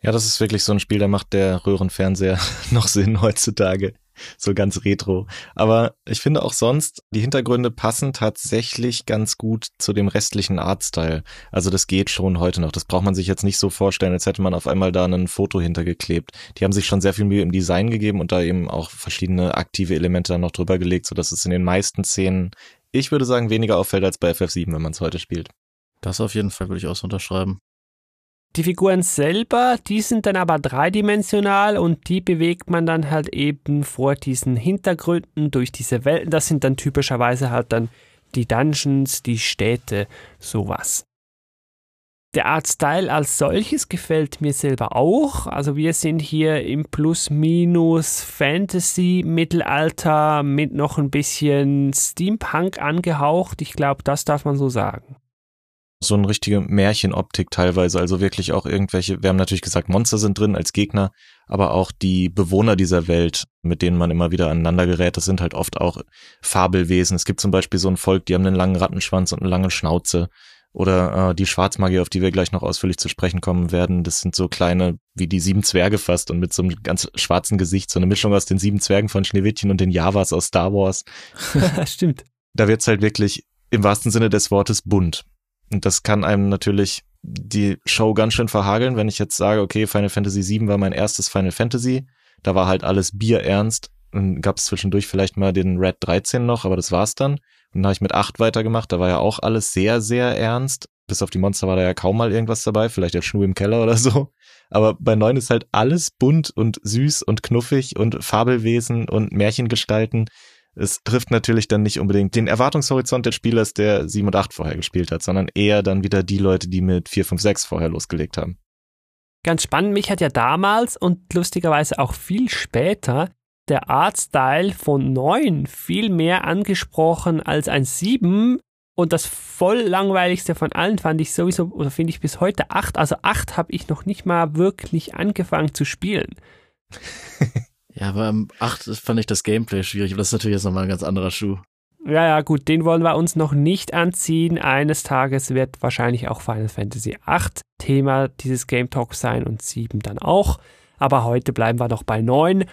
Ja, das ist wirklich so ein Spiel, da macht der Röhrenfernseher <laughs> noch Sinn heutzutage. <laughs> So ganz retro. Aber ich finde auch sonst, die Hintergründe passen tatsächlich ganz gut zu dem restlichen Artstyle. Also das geht schon heute noch. Das braucht man sich jetzt nicht so vorstellen, als hätte man auf einmal da ein Foto hintergeklebt. Die haben sich schon sehr viel Mühe im Design gegeben und da eben auch verschiedene aktive Elemente dann noch drüber gelegt, sodass es in den meisten Szenen ich würde sagen, weniger auffällt als bei FF7, wenn man es heute spielt. Das auf jeden Fall würde ich auch so unterschreiben. Die Figuren selber, die sind dann aber dreidimensional und die bewegt man dann halt eben vor diesen Hintergründen durch diese Welten. Das sind dann typischerweise halt dann die Dungeons, die Städte, sowas. Der Artstyle als solches gefällt mir selber auch. Also wir sind hier im Plus-Minus Fantasy Mittelalter mit noch ein bisschen Steampunk angehaucht. Ich glaube, das darf man so sagen. So eine richtige Märchenoptik teilweise, also wirklich auch irgendwelche, wir haben natürlich gesagt, Monster sind drin als Gegner, aber auch die Bewohner dieser Welt, mit denen man immer wieder aneinander gerät, das sind halt oft auch Fabelwesen. Es gibt zum Beispiel so ein Volk, die haben einen langen Rattenschwanz und eine lange Schnauze oder äh, die Schwarzmagier, auf die wir gleich noch ausführlich zu sprechen kommen werden. Das sind so kleine, wie die sieben Zwerge fast und mit so einem ganz schwarzen Gesicht, so eine Mischung aus den sieben Zwergen von Schneewittchen und den Javas aus Star Wars. <laughs> Stimmt. Da wird's halt wirklich im wahrsten Sinne des Wortes bunt. Und das kann einem natürlich die Show ganz schön verhageln, wenn ich jetzt sage, okay, Final Fantasy VII war mein erstes Final Fantasy. Da war halt alles bierernst. Dann gab's zwischendurch vielleicht mal den Red 13 noch, aber das war's dann. Und dann habe ich mit acht weitergemacht. Da war ja auch alles sehr, sehr ernst. Bis auf die Monster war da ja kaum mal irgendwas dabei. Vielleicht der Schnur im Keller oder so. Aber bei neun ist halt alles bunt und süß und knuffig und Fabelwesen und Märchengestalten. Es trifft natürlich dann nicht unbedingt den Erwartungshorizont des Spielers, der sieben und acht vorher gespielt hat, sondern eher dann wieder die Leute, die mit vier, fünf, sechs vorher losgelegt haben. Ganz spannend, mich hat ja damals und lustigerweise auch viel später der Artstyle von 9 viel mehr angesprochen als ein 7. Und das voll langweiligste von allen fand ich sowieso, oder finde ich bis heute 8. Also 8 habe ich noch nicht mal wirklich angefangen zu spielen. <laughs> ja, aber am 8 fand ich das Gameplay schwierig, aber das ist natürlich jetzt nochmal ein ganz anderer Schuh. Ja, ja, gut, den wollen wir uns noch nicht anziehen. Eines Tages wird wahrscheinlich auch Final Fantasy 8 Thema dieses Game Talk sein und 7 dann auch. Aber heute bleiben wir noch bei 9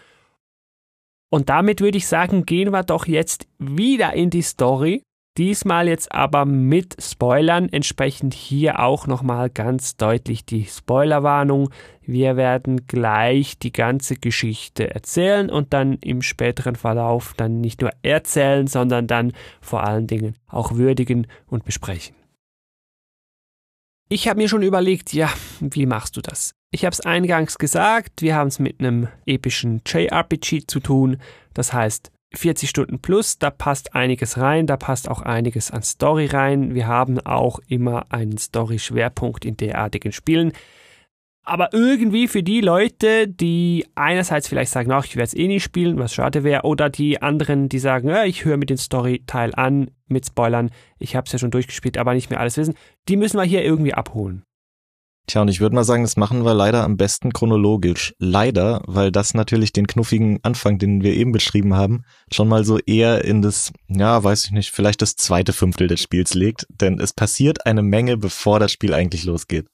und damit würde ich sagen, gehen wir doch jetzt wieder in die Story. Diesmal jetzt aber mit Spoilern, entsprechend hier auch nochmal ganz deutlich die Spoilerwarnung. Wir werden gleich die ganze Geschichte erzählen und dann im späteren Verlauf dann nicht nur erzählen, sondern dann vor allen Dingen auch würdigen und besprechen. Ich habe mir schon überlegt, ja, wie machst du das? Ich habe es eingangs gesagt, wir haben es mit einem epischen JRPG zu tun. Das heißt, 40 Stunden plus, da passt einiges rein, da passt auch einiges an Story rein. Wir haben auch immer einen Story-Schwerpunkt in derartigen Spielen. Aber irgendwie für die Leute, die einerseits vielleicht sagen, ach, ich werde es eh nicht spielen, was schade wäre, oder die anderen, die sagen, ja, ich höre mir den Story-Teil an mit Spoilern, ich habe es ja schon durchgespielt, aber nicht mehr alles wissen, die müssen wir hier irgendwie abholen. Tja, und ich würde mal sagen, das machen wir leider am besten chronologisch. Leider, weil das natürlich den knuffigen Anfang, den wir eben beschrieben haben, schon mal so eher in das, ja, weiß ich nicht, vielleicht das zweite Fünftel des Spiels legt, denn es passiert eine Menge, bevor das Spiel eigentlich losgeht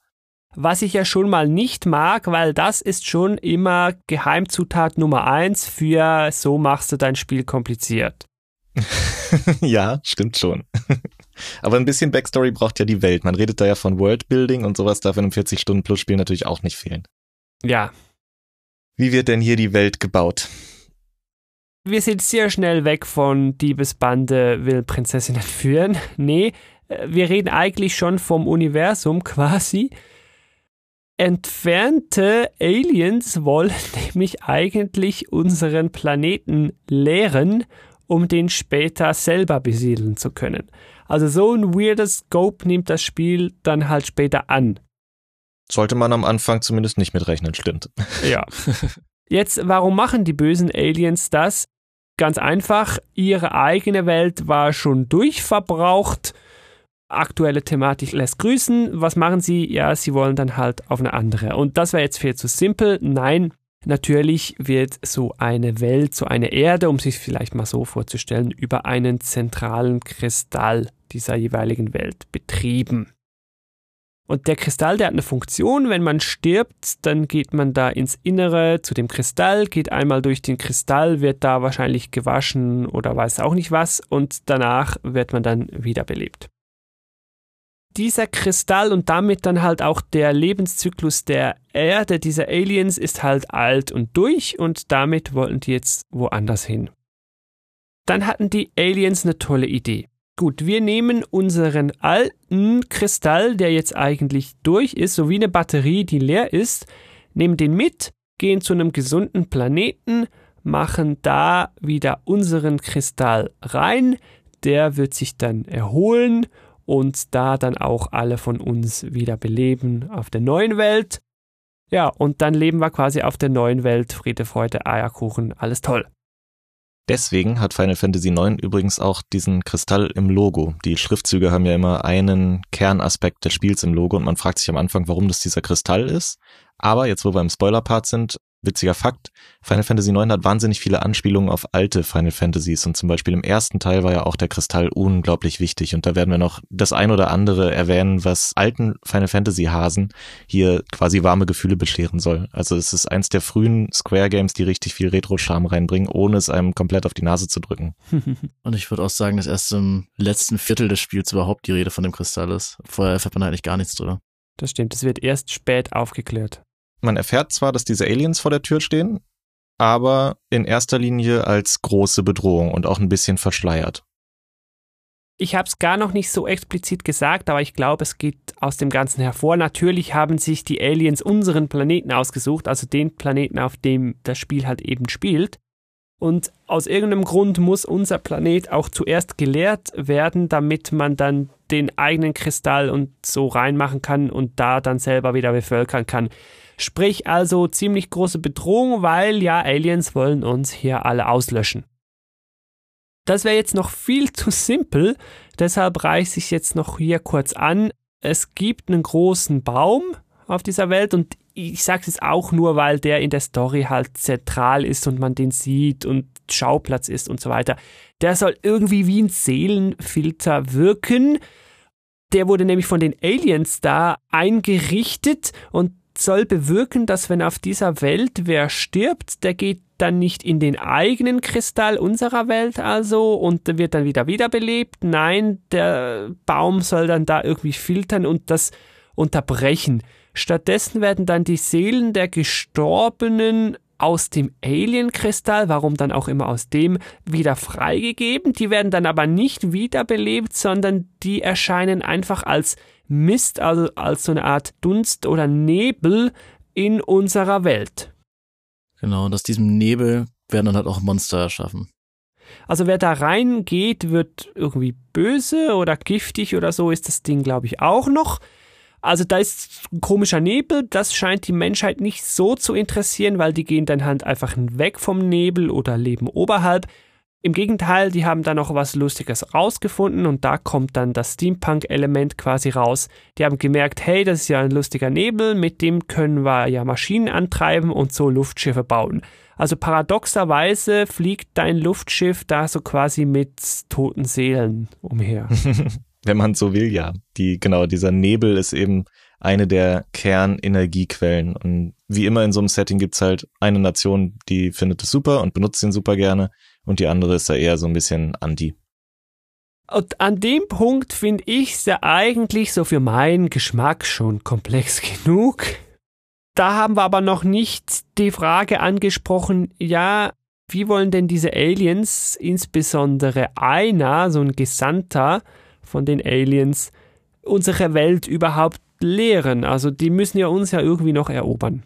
was ich ja schon mal nicht mag, weil das ist schon immer Geheimzutat Nummer eins für so machst du dein Spiel kompliziert. <laughs> ja, stimmt schon. <laughs> Aber ein bisschen Backstory braucht ja die Welt. Man redet da ja von Worldbuilding und sowas darf in einem 40-Stunden-Plus-Spiel natürlich auch nicht fehlen. Ja. Wie wird denn hier die Welt gebaut? Wir sind sehr schnell weg von Diebesbande will Prinzessin <laughs> entführen. Nee, äh, wir reden eigentlich schon vom Universum quasi. Entfernte Aliens wollen nämlich eigentlich unseren Planeten leeren, um den später selber besiedeln zu können. Also so ein weirdes Scope nimmt das Spiel dann halt später an. Sollte man am Anfang zumindest nicht mitrechnen, stimmt. <laughs> Ja. Jetzt, warum machen die bösen Aliens das? Ganz einfach, ihre eigene Welt war schon durchverbraucht aktuelle Thematik lässt grüßen. Was machen sie? Ja, sie wollen dann halt auf eine andere. Und das wäre jetzt viel zu simpel. Nein, natürlich wird so eine Welt, so eine Erde, um sich vielleicht mal so vorzustellen, über einen zentralen Kristall dieser jeweiligen Welt betrieben. Und der Kristall, der hat eine Funktion. Wenn man stirbt, dann geht man da ins Innere zu dem Kristall, geht einmal durch den Kristall, wird da wahrscheinlich gewaschen oder weiß auch nicht was und danach wird man dann wiederbelebt dieser Kristall und damit dann halt auch der Lebenszyklus der Erde, dieser Aliens, ist halt alt und durch und damit wollten die jetzt woanders hin. Dann hatten die Aliens eine tolle Idee. Gut, wir nehmen unseren alten Kristall, der jetzt eigentlich durch ist, so wie eine Batterie, die leer ist, nehmen den mit, gehen zu einem gesunden Planeten, machen da wieder unseren Kristall rein, der wird sich dann erholen und da dann auch alle von uns wieder beleben auf der neuen Welt. Ja, und dann leben wir quasi auf der neuen Welt, Friede, Freude, Eierkuchen, alles toll. Deswegen hat Final Fantasy IX übrigens auch diesen Kristall im Logo. Die Schriftzüge haben ja immer einen Kernaspekt des Spiels im Logo und man fragt sich am Anfang, warum das dieser Kristall ist. Aber jetzt, wo wir im Spoiler-Part sind, witziger Fakt, Final Fantasy IX hat wahnsinnig viele Anspielungen auf alte Final Fantasies und zum Beispiel im ersten Teil war ja auch der Kristall unglaublich wichtig und da werden wir noch das ein oder andere erwähnen, was alten Final Fantasy Hasen hier quasi warme Gefühle bescheren soll. Also es ist eins der frühen Square Games, die richtig viel Retro-Charme reinbringen, ohne es einem komplett auf die Nase zu drücken. <laughs> und ich würde auch sagen, dass erst im letzten Viertel des Spiels überhaupt die Rede von dem Kristall ist. Vorher erfährt man eigentlich gar nichts drüber. Das stimmt, es wird erst spät aufgeklärt. Man erfährt zwar, dass diese Aliens vor der Tür stehen, aber in erster Linie als große Bedrohung und auch ein bisschen verschleiert. Ich habe es gar noch nicht so explizit gesagt, aber ich glaube, es geht aus dem Ganzen hervor. Natürlich haben sich die Aliens unseren Planeten ausgesucht, also den Planeten, auf dem das Spiel halt eben spielt. Und aus irgendeinem Grund muss unser Planet auch zuerst geleert werden, damit man dann den eigenen Kristall und so reinmachen kann und da dann selber wieder bevölkern kann. Sprich also ziemlich große Bedrohung, weil ja Aliens wollen uns hier alle auslöschen. Das wäre jetzt noch viel zu simpel, deshalb reiße ich jetzt noch hier kurz an. Es gibt einen großen Baum auf dieser Welt und ich sage es auch nur, weil der in der Story halt zentral ist und man den sieht und Schauplatz ist und so weiter. Der soll irgendwie wie ein Seelenfilter wirken. Der wurde nämlich von den Aliens da eingerichtet und soll bewirken, dass wenn auf dieser Welt wer stirbt, der geht dann nicht in den eigenen Kristall unserer Welt also und wird dann wieder wiederbelebt. Nein, der Baum soll dann da irgendwie filtern und das unterbrechen. Stattdessen werden dann die Seelen der Gestorbenen aus dem Alien-Kristall, warum dann auch immer aus dem, wieder freigegeben. Die werden dann aber nicht wiederbelebt, sondern die erscheinen einfach als Mist, also als so eine Art Dunst oder Nebel in unserer Welt. Genau, und aus diesem Nebel werden dann halt auch Monster erschaffen. Also wer da reingeht, wird irgendwie böse oder giftig oder so ist das Ding, glaube ich, auch noch. Also da ist ein komischer Nebel, das scheint die Menschheit nicht so zu interessieren, weil die gehen dann halt einfach weg vom Nebel oder leben oberhalb. Im Gegenteil, die haben da noch was Lustiges rausgefunden und da kommt dann das Steampunk-Element quasi raus. Die haben gemerkt, hey, das ist ja ein lustiger Nebel, mit dem können wir ja Maschinen antreiben und so Luftschiffe bauen. Also paradoxerweise fliegt dein Luftschiff da so quasi mit toten Seelen umher. <laughs> Wenn man so will, ja. Die, genau, dieser Nebel ist eben eine der Kernenergiequellen. Und wie immer in so einem Setting gibt's halt eine Nation, die findet es super und benutzt ihn super gerne und die andere ist da eher so ein bisschen anti. Und an dem Punkt finde ich es ja eigentlich so für meinen Geschmack schon komplex <laughs> genug. Da haben wir aber noch nicht die Frage angesprochen, ja, wie wollen denn diese Aliens, insbesondere einer, so ein Gesandter von den Aliens, unsere Welt überhaupt lehren? Also die müssen ja uns ja irgendwie noch erobern.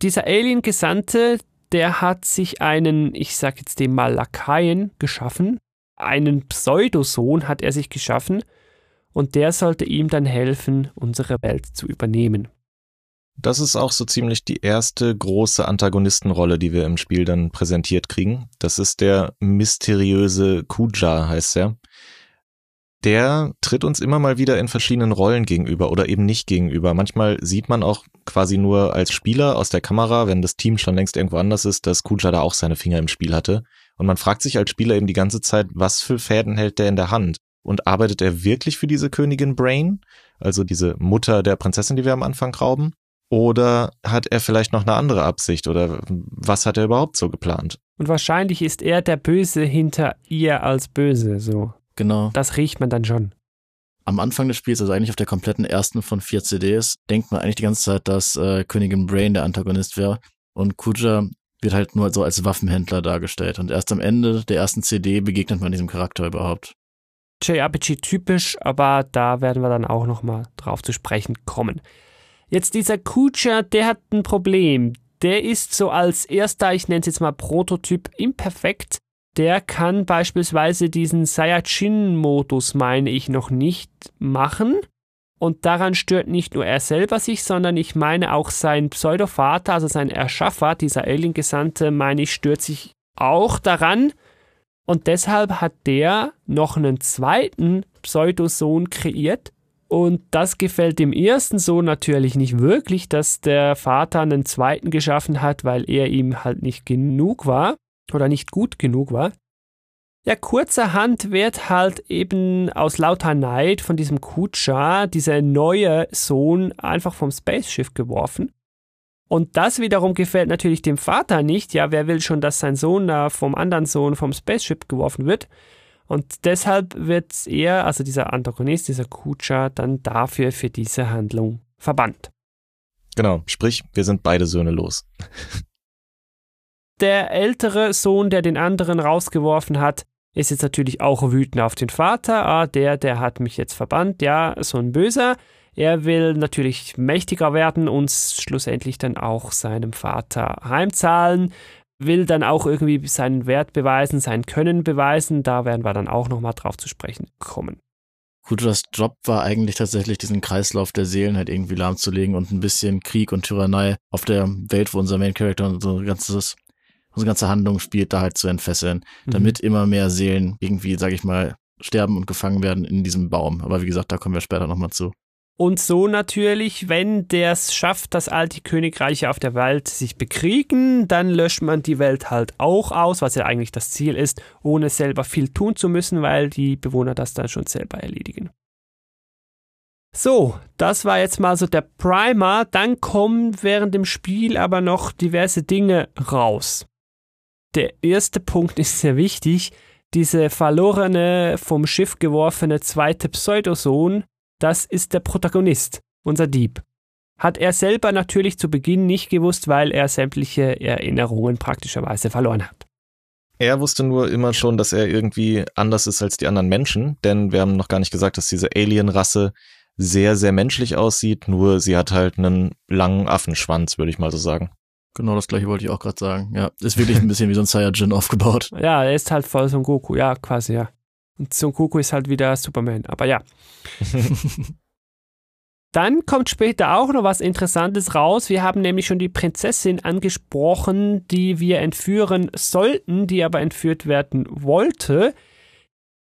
Dieser Alien-Gesandte, der hat sich einen, ich sag jetzt dem mal Lakaien geschaffen, einen Pseudosohn hat er sich geschaffen und der sollte ihm dann helfen, unsere Welt zu übernehmen. Das ist auch so ziemlich die erste große Antagonistenrolle, die wir im Spiel dann präsentiert kriegen. Das ist der mysteriöse Kuja, heißt er. Der tritt uns immer mal wieder in verschiedenen Rollen gegenüber oder eben nicht gegenüber. Manchmal sieht man auch quasi nur als Spieler aus der Kamera, wenn das Team schon längst irgendwo anders ist, dass Kuja da auch seine Finger im Spiel hatte. Und man fragt sich als Spieler eben die ganze Zeit, was für Fäden hält der in der Hand? Und arbeitet er wirklich für diese Königin Brain, also diese Mutter der Prinzessin, die wir am Anfang rauben? Oder hat er vielleicht noch eine andere Absicht oder was hat er überhaupt so geplant? Und wahrscheinlich ist er der Böse hinter ihr als Böse, so. Genau. Das riecht man dann schon. Am Anfang des Spiels, also eigentlich auf der kompletten ersten von vier CDs, denkt man eigentlich die ganze Zeit, dass äh, Königin Brain der Antagonist wäre. Und Kuja wird halt nur so als Waffenhändler dargestellt. Und erst am Ende der ersten CD begegnet man diesem Charakter überhaupt. JRPG typisch, aber da werden wir dann auch nochmal drauf zu sprechen kommen. Jetzt dieser Kucha, der hat ein Problem. Der ist so als erster, ich nenne es jetzt mal Prototyp, imperfekt. Der kann beispielsweise diesen Saiyajin-Modus, meine ich, noch nicht machen. Und daran stört nicht nur er selber sich, sondern ich meine auch sein Pseudovater, also sein Erschaffer, dieser Alien-Gesandte, meine ich, stört sich auch daran. Und deshalb hat der noch einen zweiten Pseudosohn kreiert. Und das gefällt dem ersten Sohn natürlich nicht wirklich, dass der Vater einen zweiten geschaffen hat, weil er ihm halt nicht genug war oder nicht gut genug war. Ja, kurzerhand wird halt eben aus lauter Neid von diesem Kutscher dieser neue Sohn einfach vom Spaceschiff geworfen. Und das wiederum gefällt natürlich dem Vater nicht. Ja, wer will schon, dass sein Sohn da vom anderen Sohn vom Spaceship geworfen wird? Und deshalb wird er, also dieser Antagonist, dieser Kutscher, dann dafür für diese Handlung verbannt. Genau, sprich, wir sind beide Söhne los. Der ältere Sohn, der den anderen rausgeworfen hat, ist jetzt natürlich auch wütend auf den Vater. Ah, der, der hat mich jetzt verbannt. Ja, so ein Böser. Er will natürlich mächtiger werden und schlussendlich dann auch seinem Vater heimzahlen. Will dann auch irgendwie seinen Wert beweisen, sein Können beweisen. Da werden wir dann auch nochmal drauf zu sprechen kommen. Kujas Job war eigentlich tatsächlich diesen Kreislauf der Seelen halt irgendwie lahmzulegen und ein bisschen Krieg und Tyrannei auf der Welt, wo unser Main Character und so ganzes unsere ganze Handlung spielt, da halt zu entfesseln, mhm. damit immer mehr Seelen irgendwie, sag ich mal, sterben und gefangen werden in diesem Baum. Aber wie gesagt, da kommen wir später nochmal zu. Und so natürlich, wenn der es schafft, dass alte Königreiche auf der Welt sich bekriegen, dann löscht man die Welt halt auch aus, was ja eigentlich das Ziel ist, ohne selber viel tun zu müssen, weil die Bewohner das dann schon selber erledigen. So, das war jetzt mal so der Primer. Dann kommen während dem Spiel aber noch diverse Dinge raus der erste Punkt ist sehr wichtig. Diese verlorene, vom Schiff geworfene zweite Pseudosohn, das ist der Protagonist, unser Dieb. Hat er selber natürlich zu Beginn nicht gewusst, weil er sämtliche Erinnerungen praktischerweise verloren hat. Er wusste nur immer schon, dass er irgendwie anders ist als die anderen Menschen, denn wir haben noch gar nicht gesagt, dass diese Alien-Rasse sehr, sehr menschlich aussieht, nur sie hat halt einen langen Affenschwanz, würde ich mal so sagen. Genau das gleiche wollte ich auch gerade sagen. Ja, ist wirklich ein <laughs> bisschen wie so ein Saiyajin aufgebaut. Ja, er ist halt voll Son Goku, ja, quasi, ja. Und Son Goku ist halt wieder Superman, aber ja. <laughs> Dann kommt später auch noch was Interessantes raus. Wir haben nämlich schon die Prinzessin angesprochen, die wir entführen sollten, die aber entführt werden wollte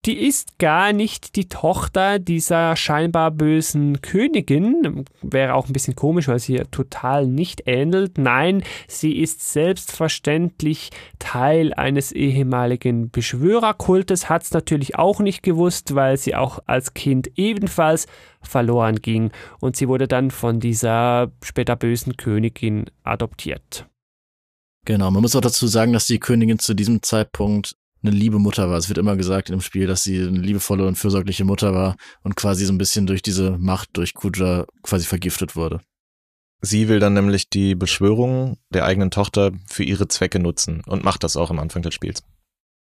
die ist gar nicht die Tochter dieser scheinbar bösen Königin. Wäre auch ein bisschen komisch, weil sie ihr total nicht ähnelt. Nein, sie ist selbstverständlich Teil eines ehemaligen Beschwörerkultes, hat es natürlich auch nicht gewusst, weil sie auch als Kind ebenfalls verloren ging und sie wurde dann von dieser später bösen Königin adoptiert. Genau, man muss auch dazu sagen, dass die Königin zu diesem Zeitpunkt eine liebe Mutter war. Es wird immer gesagt im Spiel, dass sie eine liebevolle und fürsorgliche Mutter war und quasi so ein bisschen durch diese Macht durch Kuja quasi vergiftet wurde. Sie will dann nämlich die Beschwörung der eigenen Tochter für ihre Zwecke nutzen und macht das auch am Anfang des Spiels.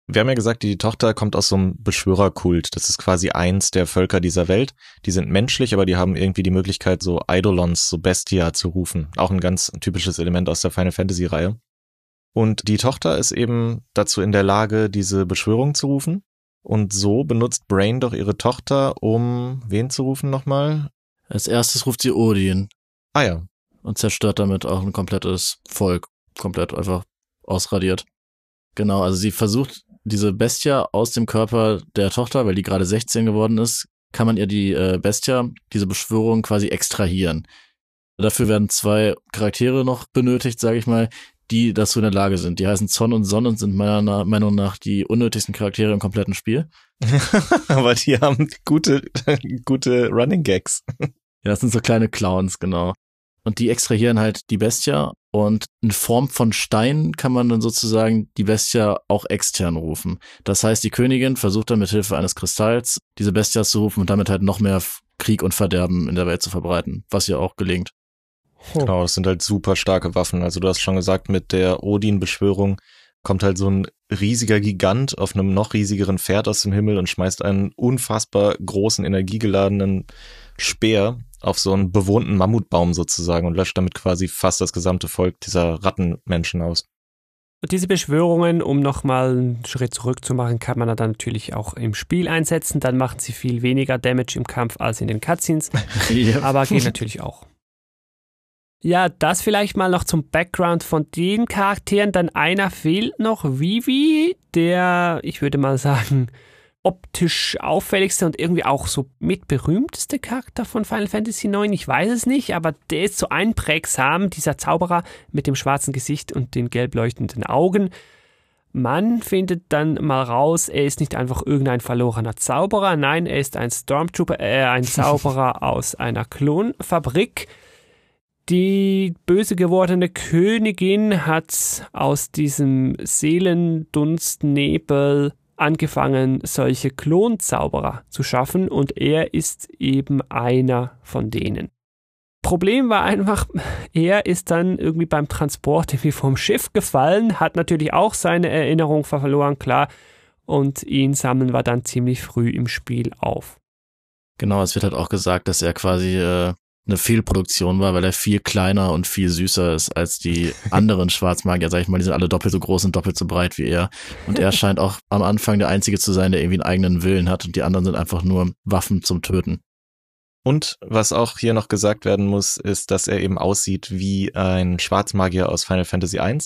Wir haben ja gesagt, die Tochter kommt aus so einem Beschwörerkult. Das ist quasi eins der Völker dieser Welt. Die sind menschlich, aber die haben irgendwie die Möglichkeit, so Eidolons, so Bestia zu rufen. Auch ein ganz typisches Element aus der Final Fantasy Reihe. Und die Tochter ist eben dazu in der Lage, diese Beschwörung zu rufen. Und so benutzt Brain doch ihre Tochter, um wen zu rufen nochmal? Als erstes ruft sie Odin. Ah ja. Und zerstört damit auch ein komplettes Volk. Komplett einfach ausradiert. Genau, also sie versucht diese Bestia aus dem Körper der Tochter, weil die gerade 16 geworden ist, kann man ihr die äh, Bestia, diese Beschwörung quasi extrahieren. Dafür werden zwei Charaktere noch benötigt, sage ich mal, die dazu in der Lage sind. Die heißen Zon und Son und sind meiner Meinung nach die unnötigsten Charaktere im kompletten Spiel. <laughs> Aber die haben gute, <laughs> gute Running Gags. Ja, das sind so kleine Clowns, genau. Und die extrahieren halt die Bestia und in Form von Stein kann man dann sozusagen die Bestia auch extern rufen. Das heißt, die Königin versucht dann mit Hilfe eines Kristalls diese Bestia zu rufen und damit halt noch mehr Krieg und Verderben in der Welt zu verbreiten, was ihr auch gelingt. Genau, das sind halt super starke Waffen. Also du hast schon gesagt, mit der Odin-Beschwörung kommt halt so ein riesiger Gigant auf einem noch riesigeren Pferd aus dem Himmel und schmeißt einen unfassbar großen, energiegeladenen Speer auf so einen bewohnten Mammutbaum sozusagen und löscht damit quasi fast das gesamte Volk dieser Rattenmenschen aus. Und diese Beschwörungen, um nochmal einen Schritt zurück zu machen, kann man dann natürlich auch im Spiel einsetzen. Dann machen sie viel weniger Damage im Kampf als in den Cutscenes. ja. <laughs> Aber geht natürlich auch. Ja, das vielleicht mal noch zum Background von den Charakteren. Dann einer fehlt noch, Vivi, der, ich würde mal sagen, optisch auffälligste und irgendwie auch so mit berühmteste Charakter von Final Fantasy IX. Ich weiß es nicht, aber der ist so einprägsam, dieser Zauberer mit dem schwarzen Gesicht und den gelb leuchtenden Augen. Man findet dann mal raus, er ist nicht einfach irgendein verlorener Zauberer, nein, er ist ein Stormtrooper, äh, ein <laughs> Zauberer aus einer Klonfabrik. Die böse gewordene Königin hat aus diesem Seelendunstnebel angefangen, solche Klonzauberer zu schaffen und er ist eben einer von denen. Problem war einfach, er ist dann irgendwie beim Transport irgendwie vom Schiff gefallen, hat natürlich auch seine Erinnerung verloren, klar, und ihn sammeln wir dann ziemlich früh im Spiel auf. Genau, es wird halt auch gesagt, dass er quasi äh, eine Fehlproduktion war, weil er viel kleiner und viel süßer ist als die <laughs> anderen Schwarzmagier, sag ich mal, die sind alle doppelt so groß und doppelt so breit wie er. Und er <laughs> scheint auch am Anfang der Einzige zu sein, der irgendwie einen eigenen Willen hat und die anderen sind einfach nur Waffen zum Töten. Und was auch hier noch gesagt werden muss, ist, dass er eben aussieht wie ein Schwarzmagier aus Final Fantasy I,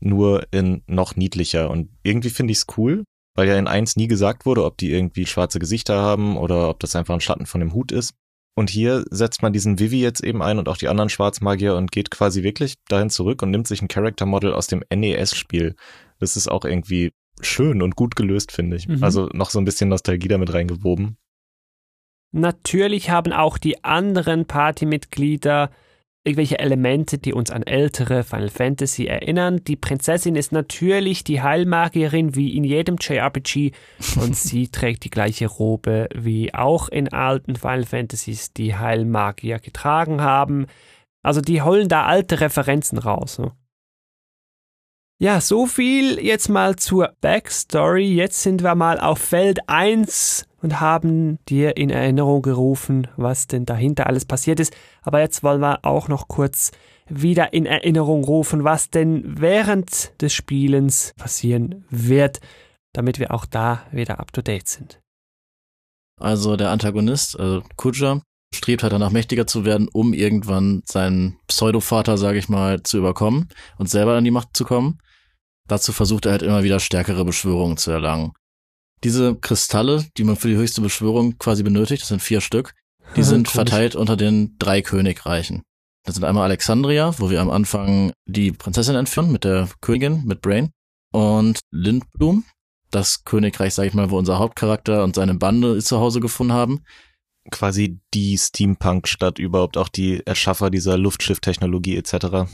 nur in noch niedlicher. Und irgendwie finde ich es cool, weil ja in 1 nie gesagt wurde, ob die irgendwie schwarze Gesichter haben oder ob das einfach ein Schatten von dem Hut ist. Und hier setzt man diesen Vivi jetzt eben ein und auch die anderen Schwarzmagier und geht quasi wirklich dahin zurück und nimmt sich ein Character Model aus dem NES-Spiel. Das ist auch irgendwie schön und gut gelöst, finde ich. Mhm. Also noch so ein bisschen Nostalgie damit reingewoben. Natürlich haben auch die anderen Partymitglieder irgendwelche Elemente, die uns an ältere Final Fantasy erinnern. Die Prinzessin ist natürlich die Heilmagierin wie in jedem JRPG und <laughs> sie trägt die gleiche Robe wie auch in alten Final Fantasies die Heilmagier getragen haben. Also die holen da alte Referenzen raus. Ne? Ja, so viel jetzt mal zur Backstory. Jetzt sind wir mal auf Feld 1 und haben dir in Erinnerung gerufen, was denn dahinter alles passiert ist. Aber jetzt wollen wir auch noch kurz wieder in Erinnerung rufen, was denn während des Spielens passieren wird, damit wir auch da wieder up to date sind. Also der Antagonist, also Kuja, strebt halt danach mächtiger zu werden, um irgendwann seinen Pseudovater, sage ich mal, zu überkommen und selber an die Macht zu kommen. Dazu versucht er halt immer wieder stärkere Beschwörungen zu erlangen. Diese Kristalle, die man für die höchste Beschwörung quasi benötigt, das sind vier Stück, die <laughs> sind verteilt unter den drei Königreichen. Das sind einmal Alexandria, wo wir am Anfang die Prinzessin entführen mit der Königin, mit Brain, und Lindblum, das Königreich, sag ich mal, wo unser Hauptcharakter und seine Bande zu Hause gefunden haben. Quasi die Steampunk-Stadt überhaupt, auch die Erschaffer dieser Luftschiff-Technologie etc.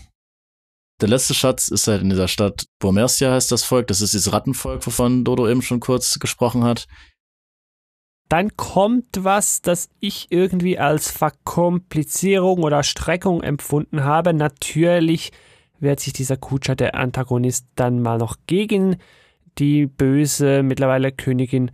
Der letzte Schatz ist halt in dieser Stadt Bormersia heißt das Volk. Das ist dieses Rattenvolk, wovon Dodo eben schon kurz gesprochen hat. Dann kommt was, das ich irgendwie als Verkomplizierung oder Streckung empfunden habe. Natürlich wird sich dieser Kutscher, der Antagonist, dann mal noch gegen die böse, mittlerweile Königin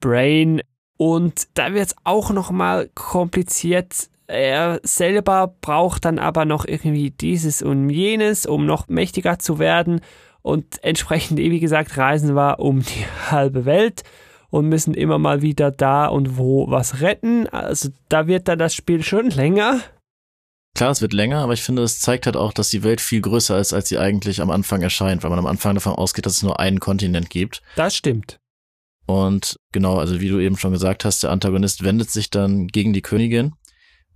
Brain. Und da wird es auch noch mal kompliziert. Er selber braucht dann aber noch irgendwie dieses und jenes, um noch mächtiger zu werden. Und entsprechend, wie gesagt, reisen wir um die <laughs> halbe Welt und müssen immer mal wieder da und wo was retten. Also da wird dann das Spiel schon länger. Klar, es wird länger, aber ich finde, es zeigt halt auch, dass die Welt viel größer ist, als sie eigentlich am Anfang erscheint, weil man am Anfang davon ausgeht, dass es nur einen Kontinent gibt. Das stimmt. Und genau, also wie du eben schon gesagt hast, der Antagonist wendet sich dann gegen die Königin,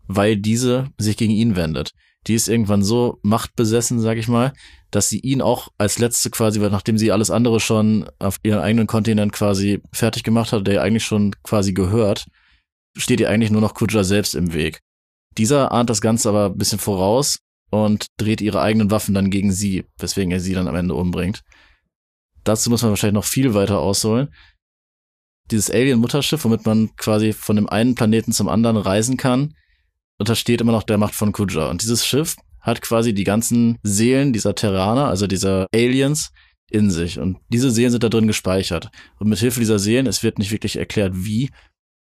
weil diese sich gegen ihn wendet. Die ist irgendwann so machtbesessen, sag ich mal, dass sie ihn auch als letzte quasi, weil nachdem sie alles andere schon auf ihren eigenen Kontinent quasi fertig gemacht hat, der ihr eigentlich schon quasi gehört, steht ihr eigentlich nur noch Kuja selbst im Weg. Dieser ahnt das Ganze aber ein bisschen voraus und dreht ihre eigenen Waffen dann gegen sie, weswegen er sie dann am Ende umbringt. Dazu muss man wahrscheinlich noch viel weiter ausholen. Dieses Alien-Mutterschiff, womit man quasi von dem einen Planeten zum anderen reisen kann, untersteht immer noch der Macht von Kuja. Und dieses Schiff hat quasi die ganzen Seelen dieser Terraner, also dieser Aliens, in sich. Und diese Seelen sind da drin gespeichert. Und mit Hilfe dieser Seelen, es wird nicht wirklich erklärt, wie,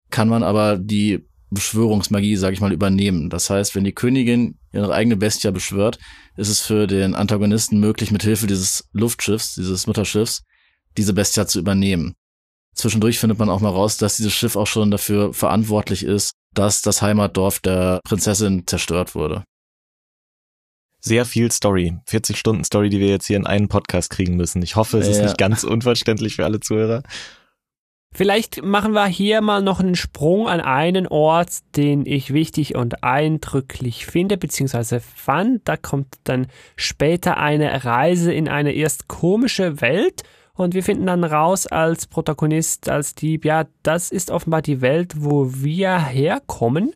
kann man aber die Beschwörungsmagie, sage ich mal, übernehmen. Das heißt, wenn die Königin ihre eigene Bestia beschwört, ist es für den Antagonisten möglich, mit Hilfe dieses Luftschiffs, dieses Mutterschiffs, diese Bestia zu übernehmen. Zwischendurch findet man auch mal raus, dass dieses Schiff auch schon dafür verantwortlich ist, dass das Heimatdorf der Prinzessin zerstört wurde. Sehr viel Story. 40 Stunden Story, die wir jetzt hier in einen Podcast kriegen müssen. Ich hoffe, es ja. ist nicht ganz unverständlich für alle Zuhörer. Vielleicht machen wir hier mal noch einen Sprung an einen Ort, den ich wichtig und eindrücklich finde, beziehungsweise fand. Da kommt dann später eine Reise in eine erst komische Welt und wir finden dann raus als Protagonist, als Dieb, ja, das ist offenbar die Welt, wo wir herkommen.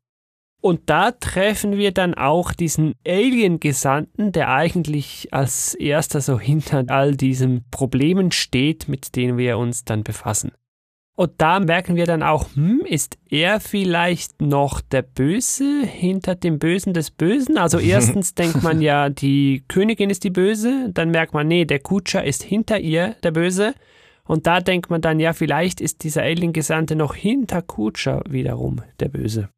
Und da treffen wir dann auch diesen Alien-Gesandten, der eigentlich als erster so hinter all diesen Problemen steht, mit denen wir uns dann befassen. Und da merken wir dann auch, hm, ist er vielleicht noch der Böse hinter dem Bösen des Bösen? Also <laughs> erstens denkt man ja, die Königin ist die Böse, dann merkt man, nee, der Kutscher ist hinter ihr der Böse. Und da denkt man dann, ja, vielleicht ist dieser Alien-Gesandte noch hinter Kutscher wiederum der Böse.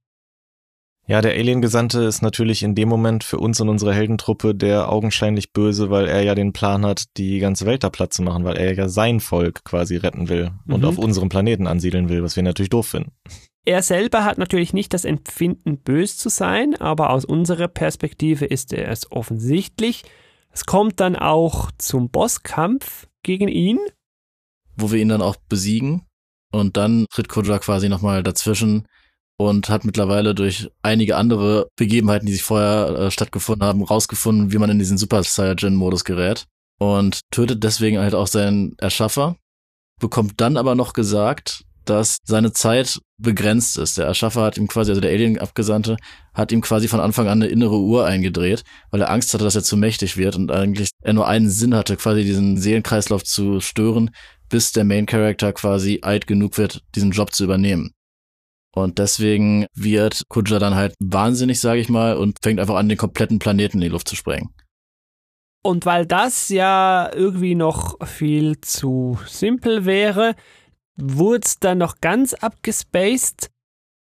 Ja, der Alien-Gesandte ist natürlich in dem Moment für uns und unsere Heldentruppe der augenscheinlich Böse, weil er ja den Plan hat, die ganze Welt da platt zu machen, weil er ja sein Volk quasi retten will mhm. und auf unserem Planeten ansiedeln will, was wir natürlich doof finden. Er selber hat natürlich nicht das Empfinden, bös zu sein, aber aus unserer Perspektive ist er es offensichtlich. Es kommt dann auch zum Bosskampf gegen ihn. Wo wir ihn dann auch besiegen. Und dann tritt Koja quasi nochmal dazwischen und hat mittlerweile durch einige andere Begebenheiten, die sich vorher äh, stattgefunden haben, rausgefunden, wie man in diesen Super Saiyajin-Modus gerät und tötet deswegen halt auch seinen Erschaffer, bekommt dann aber noch gesagt, dass seine Zeit begrenzt ist. Der Erschaffer hat ihm quasi, also der Alien-Abgesandte, hat ihm quasi von Anfang an eine innere Uhr eingedreht, weil er Angst hatte, dass er zu mächtig wird und eigentlich er nur einen Sinn hatte, quasi diesen Seelenkreislauf zu stören, bis der Main Character quasi alt genug wird, diesen Job zu übernehmen. Und deswegen wird Kuja dann halt wahnsinnig, sage ich mal, und fängt einfach an, den kompletten Planeten in die Luft zu sprengen. Und weil das ja irgendwie noch viel zu simpel wäre, wurde es dann noch ganz abgespaced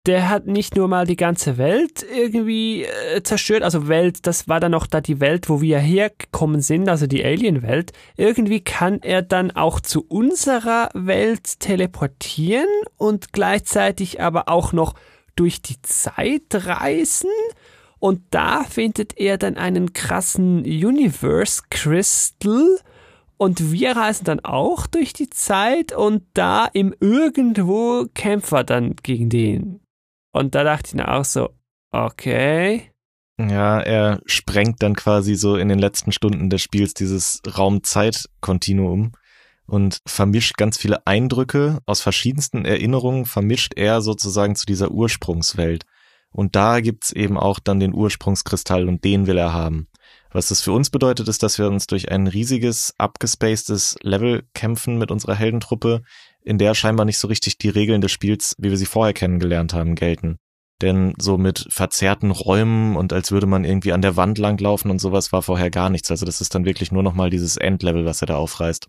der hat nicht nur mal die ganze Welt irgendwie äh, zerstört, also Welt, das war dann noch da die Welt, wo wir hergekommen sind, also die Alien-Welt. Irgendwie kann er dann auch zu unserer Welt teleportieren und gleichzeitig aber auch noch durch die Zeit reisen. Und da findet er dann einen krassen Universe Crystal. Und wir reisen dann auch durch die Zeit und da im Irgendwo kämpft er dann gegen den. Und da dachte ich mir auch so, okay. Ja, er sprengt dann quasi so in den letzten Stunden des Spiels dieses Raum-Zeit-Kontinuum und vermischt ganz viele Eindrücke aus verschiedensten Erinnerungen, vermischt er sozusagen zu dieser Ursprungswelt. Und da gibt's eben auch dann den Ursprungskristall und den will er haben. Was das für uns bedeutet, ist, dass wir uns durch ein riesiges, abgespacedes Level kämpfen mit unserer Heldentruppe, in der scheinbar nicht so richtig die Regeln des Spiels, wie wir sie vorher kennengelernt haben, gelten. Denn so mit verzerrten Räumen und als würde man irgendwie an der Wand langlaufen und sowas war vorher gar nichts. Also das ist dann wirklich nur nochmal dieses Endlevel, was er da aufreißt.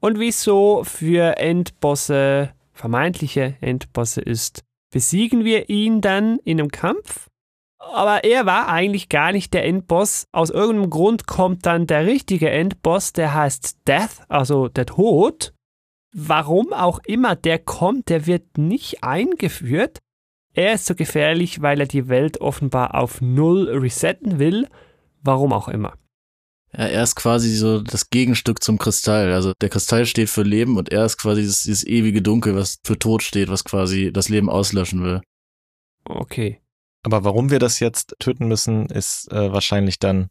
Und wieso für Endbosse, vermeintliche Endbosse ist, besiegen wir ihn dann in einem Kampf? Aber er war eigentlich gar nicht der Endboss. Aus irgendeinem Grund kommt dann der richtige Endboss, der heißt Death, also der Tod. Warum auch immer der kommt, der wird nicht eingeführt. Er ist so gefährlich, weil er die Welt offenbar auf Null resetten will. Warum auch immer. Ja, er ist quasi so das Gegenstück zum Kristall. Also der Kristall steht für Leben und er ist quasi dieses, dieses ewige Dunkel, was für Tod steht, was quasi das Leben auslöschen will. Okay. Aber warum wir das jetzt töten müssen, ist äh, wahrscheinlich dann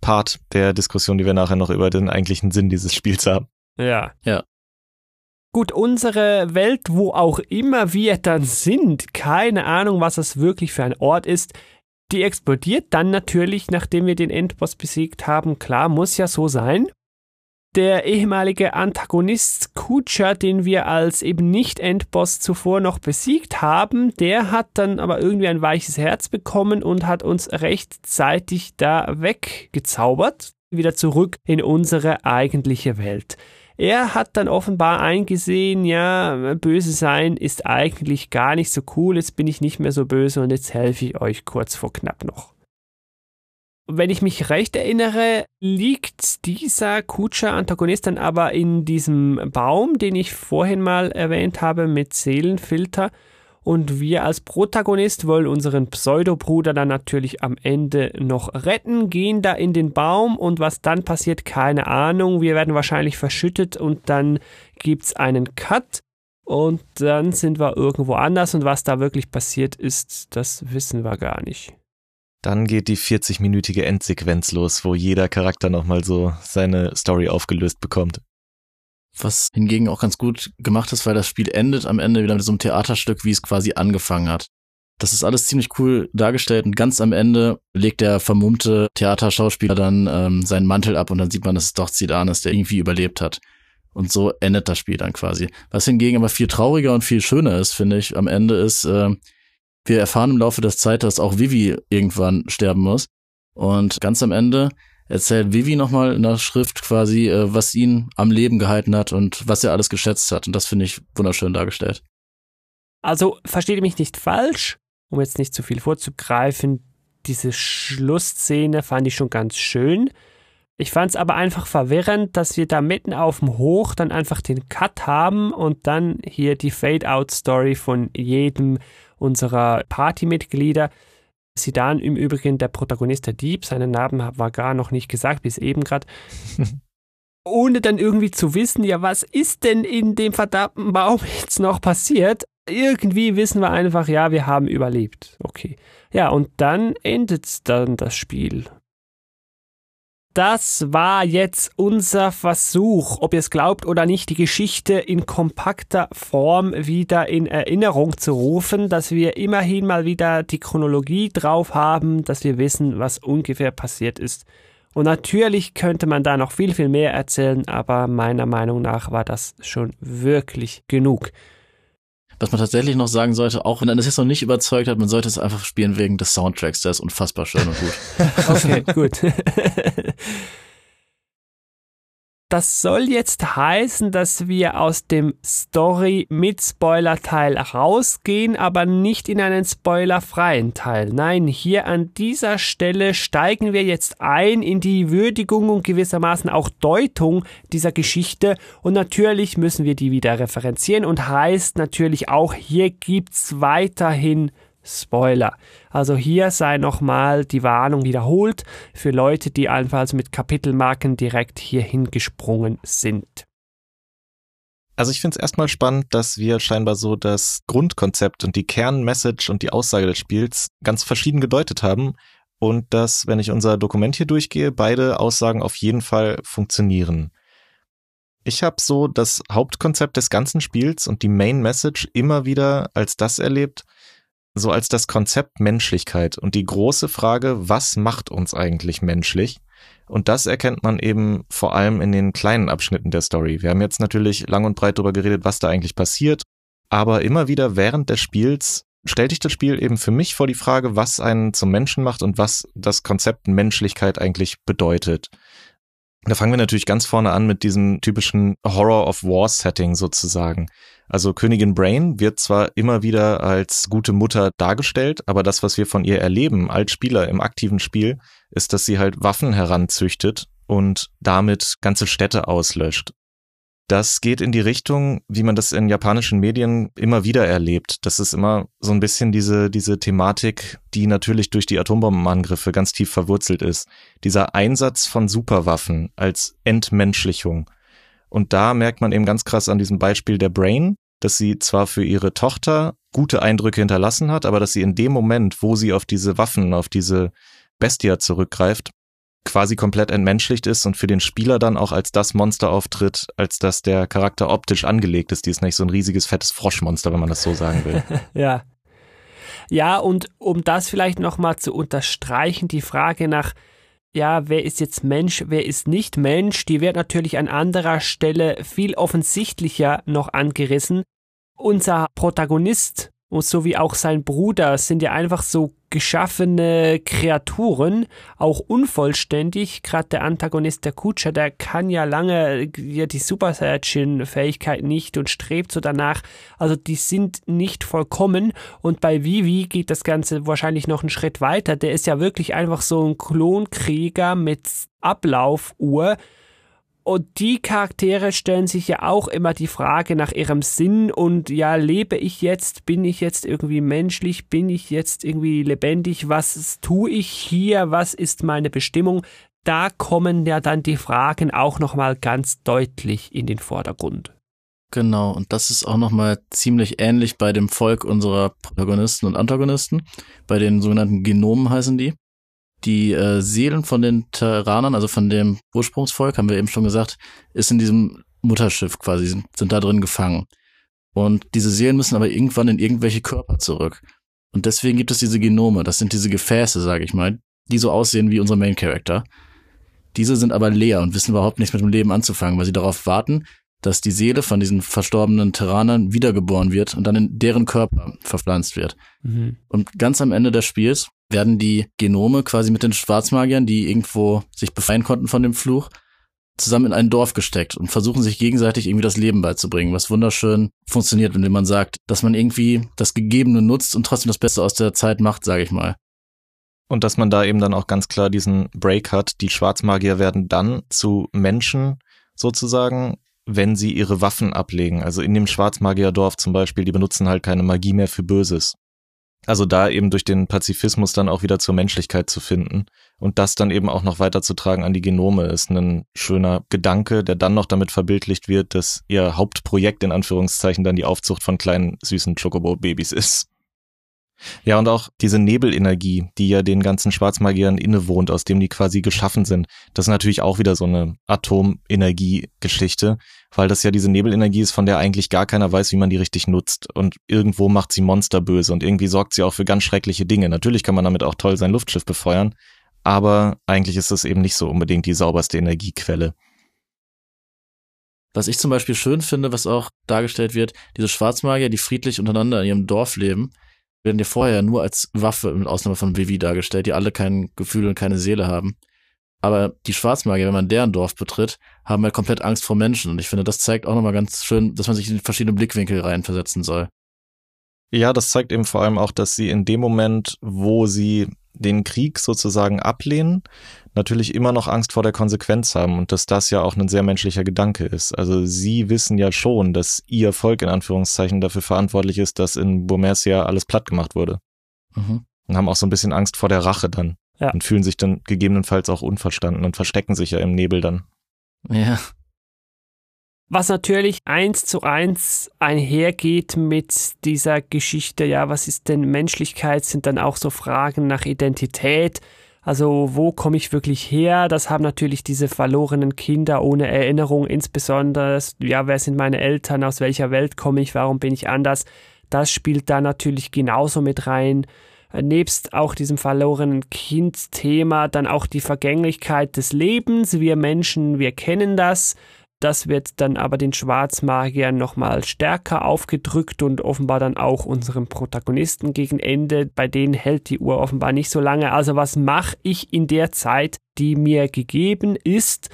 Part der Diskussion, die wir nachher noch über den eigentlichen Sinn dieses Spiels haben. Ja. Ja. Gut, unsere Welt, wo auch immer wir dann sind, keine Ahnung, was das wirklich für ein Ort ist, die explodiert dann natürlich, nachdem wir den Endboss besiegt haben. Klar, muss ja so sein. Der ehemalige Antagonist Kucha, den wir als eben nicht Endboss zuvor noch besiegt haben, der hat dann aber irgendwie ein weiches Herz bekommen und hat uns rechtzeitig da weggezaubert, wieder zurück in unsere eigentliche Welt. Er hat dann offenbar eingesehen, ja, böse sein ist eigentlich gar nicht so cool, jetzt bin ich nicht mehr so böse und jetzt helfe ich euch kurz vor knapp noch. Wenn ich mich recht erinnere, liegt dieser Kutscher-Antagonist dann aber in diesem Baum, den ich vorhin mal erwähnt habe mit Seelenfilter. Und wir als Protagonist wollen unseren Pseudobruder dann natürlich am Ende noch retten, gehen da in den Baum und was dann passiert, keine Ahnung. Wir werden wahrscheinlich verschüttet und dann gibt's einen Cut und dann sind wir irgendwo anders und was da wirklich passiert ist, das wissen wir gar nicht. Dann geht die 40-minütige Endsequenz los, wo jeder Charakter nochmal so seine Story aufgelöst bekommt. Was hingegen auch ganz gut gemacht ist, weil das Spiel endet am Ende wieder mit so einem Theaterstück, wie es quasi angefangen hat. Das ist alles ziemlich cool dargestellt und ganz am Ende legt der vermummte Theaterschauspieler dann ähm, seinen Mantel ab und dann sieht man, dass es doch Zidane ist, der irgendwie überlebt hat. Und so endet das Spiel dann quasi. Was hingegen aber viel trauriger und viel schöner ist, finde ich, am Ende ist, äh, wir erfahren im Laufe der Zeit, dass auch Vivi irgendwann sterben muss. Und ganz am Ende erzählt Vivi nochmal in der Schrift quasi, äh, was ihn am Leben gehalten hat und was er alles geschätzt hat. Und das finde ich wunderschön dargestellt. Also versteht mich nicht falsch, um jetzt nicht zu viel vorzugreifen. Diese Schlussszene fand ich schon ganz schön. Ich fand es aber einfach verwirrend, dass wir da mitten auf dem Hoch dann einfach den Cut haben und dann hier die Fade-Out-Story von jedem unserer Partymitglieder. Sidan im Übrigen der Protagonist der Dieb, seinen Namen war gar noch nicht gesagt, bis eben gerade. <laughs> Ohne dann irgendwie zu wissen, ja, was ist denn in dem verdammten Baum jetzt noch passiert? Irgendwie wissen wir einfach, ja, wir haben überlebt. Okay. Ja, und dann endet dann das Spiel das war jetzt unser Versuch, ob ihr es glaubt oder nicht, die Geschichte in kompakter Form wieder in Erinnerung zu rufen, dass wir immerhin mal wieder die Chronologie drauf haben, dass wir wissen, was ungefähr passiert ist. Und natürlich könnte man da noch viel, viel mehr erzählen, aber meiner Meinung nach war das schon wirklich genug. Was man tatsächlich noch sagen sollte, auch wenn man das jetzt noch nicht überzeugt hat, man sollte es einfach spielen wegen des Soundtracks, der ist unfassbar schön und gut. <laughs> okay, gut. <laughs> Das soll jetzt heißen, dass wir aus dem Story mit Spoiler-Teil rausgehen, aber nicht in einen spoilerfreien Teil. Nein, hier an dieser Stelle steigen wir jetzt ein in die Würdigung und gewissermaßen auch Deutung dieser Geschichte und natürlich müssen wir die wieder referenzieren und heißt natürlich auch, hier gibt's weiterhin Spoiler. Also hier sei nochmal die Warnung wiederholt für Leute, die allenfalls mit Kapitelmarken direkt hierhin gesprungen sind. Also ich finde es erstmal spannend, dass wir scheinbar so das Grundkonzept und die Kernmessage und die Aussage des Spiels ganz verschieden gedeutet haben und dass, wenn ich unser Dokument hier durchgehe, beide Aussagen auf jeden Fall funktionieren. Ich habe so das Hauptkonzept des ganzen Spiels und die Main Message immer wieder als das erlebt, so als das Konzept Menschlichkeit und die große Frage, was macht uns eigentlich menschlich? Und das erkennt man eben vor allem in den kleinen Abschnitten der Story. Wir haben jetzt natürlich lang und breit darüber geredet, was da eigentlich passiert, aber immer wieder während des Spiels stellt sich das Spiel eben für mich vor die Frage, was einen zum Menschen macht und was das Konzept Menschlichkeit eigentlich bedeutet. Da fangen wir natürlich ganz vorne an mit diesem typischen Horror of War Setting sozusagen. Also Königin Brain wird zwar immer wieder als gute Mutter dargestellt, aber das, was wir von ihr erleben als Spieler im aktiven Spiel, ist, dass sie halt Waffen heranzüchtet und damit ganze Städte auslöscht. Das geht in die Richtung, wie man das in japanischen Medien immer wieder erlebt. Das ist immer so ein bisschen diese, diese Thematik, die natürlich durch die Atombombenangriffe ganz tief verwurzelt ist. Dieser Einsatz von Superwaffen als Entmenschlichung. Und da merkt man eben ganz krass an diesem Beispiel der Brain, dass sie zwar für ihre Tochter gute Eindrücke hinterlassen hat, aber dass sie in dem Moment, wo sie auf diese Waffen, auf diese Bestia zurückgreift, quasi komplett entmenschlicht ist und für den Spieler dann auch als das Monster auftritt, als dass der Charakter optisch angelegt ist. Die ist nicht so ein riesiges, fettes Froschmonster, wenn man das so sagen will. <laughs> ja. Ja, und um das vielleicht nochmal zu unterstreichen, die Frage nach, ja, wer ist jetzt Mensch, wer ist nicht Mensch, die wird natürlich an anderer Stelle viel offensichtlicher noch angerissen. Unser Protagonist und so wie auch sein Bruder sind ja einfach so geschaffene Kreaturen, auch unvollständig. Gerade der Antagonist, der Kutscher, der kann ja lange ja, die Super Saiyan-Fähigkeit nicht und strebt so danach. Also die sind nicht vollkommen. Und bei Vivi geht das Ganze wahrscheinlich noch einen Schritt weiter. Der ist ja wirklich einfach so ein Klonkrieger mit Ablaufuhr und die Charaktere stellen sich ja auch immer die Frage nach ihrem Sinn und ja, lebe ich jetzt, bin ich jetzt irgendwie menschlich, bin ich jetzt irgendwie lebendig, was tue ich hier, was ist meine Bestimmung? Da kommen ja dann die Fragen auch nochmal ganz deutlich in den Vordergrund. Genau, und das ist auch nochmal ziemlich ähnlich bei dem Volk unserer Protagonisten und Antagonisten. Bei den sogenannten Genomen heißen die die äh, Seelen von den Terranern, also von dem Ursprungsvolk, haben wir eben schon gesagt, ist in diesem Mutterschiff quasi, sind, sind da drin gefangen. Und diese Seelen müssen aber irgendwann in irgendwelche Körper zurück. Und deswegen gibt es diese Genome, das sind diese Gefäße, sage ich mal, die so aussehen wie unser Main Character. Diese sind aber leer und wissen überhaupt nichts mit dem Leben anzufangen, weil sie darauf warten, dass die Seele von diesen verstorbenen Terranern wiedergeboren wird und dann in deren Körper verpflanzt wird. Mhm. Und ganz am Ende des Spiels werden die Genome quasi mit den Schwarzmagiern, die irgendwo sich befreien konnten von dem Fluch, zusammen in ein Dorf gesteckt und versuchen sich gegenseitig irgendwie das Leben beizubringen, was wunderschön funktioniert, indem man sagt, dass man irgendwie das Gegebene nutzt und trotzdem das Beste aus der Zeit macht, sage ich mal. Und dass man da eben dann auch ganz klar diesen Break hat, die Schwarzmagier werden dann zu Menschen sozusagen, wenn sie ihre Waffen ablegen. Also in dem Schwarzmagierdorf zum Beispiel, die benutzen halt keine Magie mehr für Böses. Also da eben durch den Pazifismus dann auch wieder zur Menschlichkeit zu finden und das dann eben auch noch weiterzutragen an die Genome ist ein schöner Gedanke, der dann noch damit verbildlicht wird, dass ihr Hauptprojekt in Anführungszeichen dann die Aufzucht von kleinen süßen Chocobo-Babys ist. Ja, und auch diese Nebelenergie, die ja den ganzen Schwarzmagiern innewohnt, aus dem die quasi geschaffen sind, das ist natürlich auch wieder so eine Atomenergie-Geschichte, weil das ja diese Nebelenergie ist, von der eigentlich gar keiner weiß, wie man die richtig nutzt. Und irgendwo macht sie Monster böse und irgendwie sorgt sie auch für ganz schreckliche Dinge. Natürlich kann man damit auch toll sein Luftschiff befeuern, aber eigentlich ist es eben nicht so unbedingt die sauberste Energiequelle. Was ich zum Beispiel schön finde, was auch dargestellt wird, diese Schwarzmagier, die friedlich untereinander in ihrem Dorf leben, werden dir vorher nur als Waffe, mit Ausnahme von Vivi, dargestellt, die alle kein Gefühl und keine Seele haben. Aber die Schwarzmagier, wenn man deren Dorf betritt, haben halt komplett Angst vor Menschen. Und ich finde, das zeigt auch nochmal ganz schön, dass man sich in verschiedene Blickwinkel reinversetzen soll. Ja, das zeigt eben vor allem auch, dass sie in dem Moment, wo sie den Krieg sozusagen ablehnen, natürlich immer noch Angst vor der Konsequenz haben und dass das ja auch ein sehr menschlicher Gedanke ist. Also sie wissen ja schon, dass ihr Volk in Anführungszeichen dafür verantwortlich ist, dass in Bomercia alles platt gemacht wurde. Mhm. Und haben auch so ein bisschen Angst vor der Rache dann. Ja. Und fühlen sich dann gegebenenfalls auch unverstanden und verstecken sich ja im Nebel dann. Ja. Was natürlich eins zu eins einhergeht mit dieser Geschichte, ja, was ist denn Menschlichkeit, sind dann auch so Fragen nach Identität. Also wo komme ich wirklich her? Das haben natürlich diese verlorenen Kinder ohne Erinnerung, insbesondere, ja, wer sind meine Eltern, aus welcher Welt komme ich, warum bin ich anders? Das spielt da natürlich genauso mit rein. Äh, nebst auch diesem verlorenen Kind-Thema dann auch die Vergänglichkeit des Lebens. Wir Menschen, wir kennen das. Das wird dann aber den Schwarzmagiern nochmal stärker aufgedrückt und offenbar dann auch unserem Protagonisten gegen Ende. Bei denen hält die Uhr offenbar nicht so lange. Also was mache ich in der Zeit, die mir gegeben ist?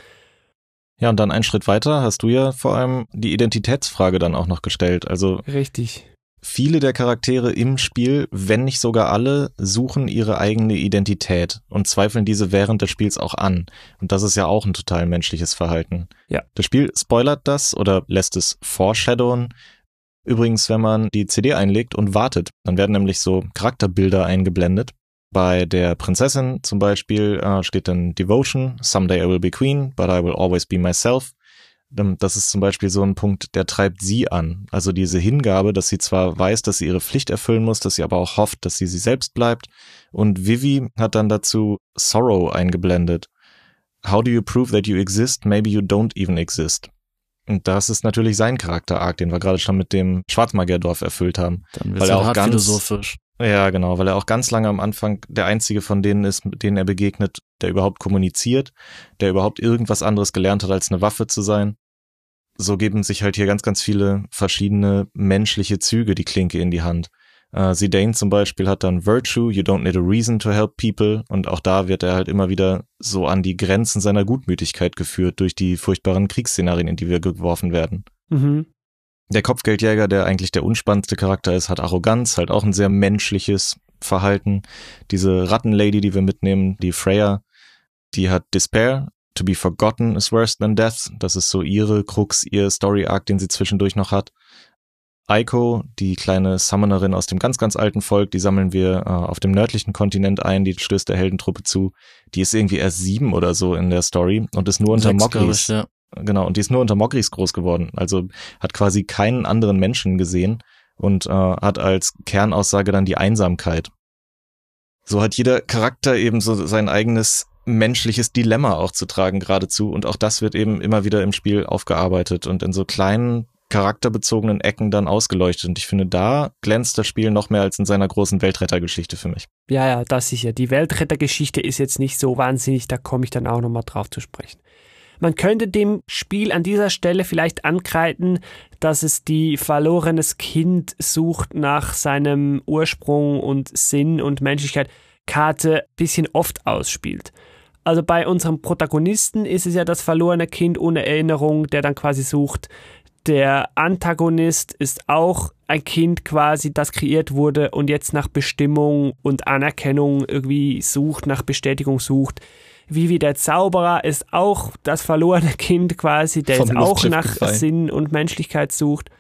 Ja, und dann einen Schritt weiter hast du ja vor allem die Identitätsfrage dann auch noch gestellt. Also richtig. Viele der Charaktere im Spiel, wenn nicht sogar alle, suchen ihre eigene Identität und zweifeln diese während des Spiels auch an. Und das ist ja auch ein total menschliches Verhalten. Ja. Das Spiel spoilert das oder lässt es foreshadowen. Übrigens, wenn man die CD einlegt und wartet, dann werden nämlich so Charakterbilder eingeblendet. Bei der Prinzessin zum Beispiel äh, steht dann Devotion, Someday I will be queen, but I will always be myself. Ähm, das ist zum Beispiel so ein Punkt, der treibt sie an. Also diese Hingabe, dass sie zwar weiß, dass sie ihre Pflicht erfüllen muss, dass sie aber auch hofft, dass sie sie selbst bleibt. Und Vivi hat dann dazu Sorrow eingeblendet. How do you prove that you exist? Maybe you don't even exist. Und das ist natürlich sein Charakter-Arc, den wir gerade schon mit dem Schwarzmagierdorf erfüllt haben. Dann wird er auch ganz philosophisch. Ja, genau, weil er auch ganz lange am Anfang der einzige von denen ist, mit denen er begegnet, der überhaupt kommuniziert, der überhaupt irgendwas anderes gelernt hat, als eine Waffe zu sein so geben sich halt hier ganz, ganz viele verschiedene menschliche Züge die Klinke in die Hand. Uh, Zidane zum Beispiel hat dann Virtue, you don't need a reason to help people und auch da wird er halt immer wieder so an die Grenzen seiner Gutmütigkeit geführt durch die furchtbaren Kriegsszenarien, in die wir geworfen werden. Mhm. Der Kopfgeldjäger, der eigentlich der unspannendste Charakter ist, hat Arroganz, halt auch ein sehr menschliches Verhalten. Diese Rattenlady, die wir mitnehmen, die Freya, die hat Despair, To be forgotten is worse than death. Das ist so ihre Krux, ihr Story-Arc, den sie zwischendurch noch hat. Aiko, die kleine Summonerin aus dem ganz, ganz alten Volk, die sammeln wir äh, auf dem nördlichen Kontinent ein, die stößt der Heldentruppe zu. Die ist irgendwie erst sieben oder so in der Story und ist nur unter Sechs, Mogris. ich, ja. Genau, und die ist nur unter Mogris groß geworden. Also hat quasi keinen anderen Menschen gesehen und äh, hat als Kernaussage dann die Einsamkeit. So hat jeder Charakter eben so sein eigenes menschliches Dilemma auch zu tragen geradezu. Und auch das wird eben immer wieder im Spiel aufgearbeitet und in so kleinen charakterbezogenen Ecken dann ausgeleuchtet. Und ich finde, da glänzt das Spiel noch mehr als in seiner großen Weltrettergeschichte für mich. Ja, ja, das sicher. Die Weltrettergeschichte ist jetzt nicht so wahnsinnig, da komme ich dann auch nochmal drauf zu sprechen. Man könnte dem Spiel an dieser Stelle vielleicht ankreiden, dass es die verlorenes Kind sucht nach seinem Ursprung und Sinn und Menschlichkeit Karte bisschen oft ausspielt. Also bei unserem Protagonisten ist es ja das verlorene Kind ohne Erinnerung, der dann quasi sucht. Der Antagonist ist auch ein Kind quasi, das kreiert wurde und jetzt nach Bestimmung und Anerkennung irgendwie sucht, nach Bestätigung sucht. Vivi der Zauberer ist auch das verlorene <laughs> Kind quasi, der Vom jetzt auch nach gefallen. Sinn und Menschlichkeit sucht.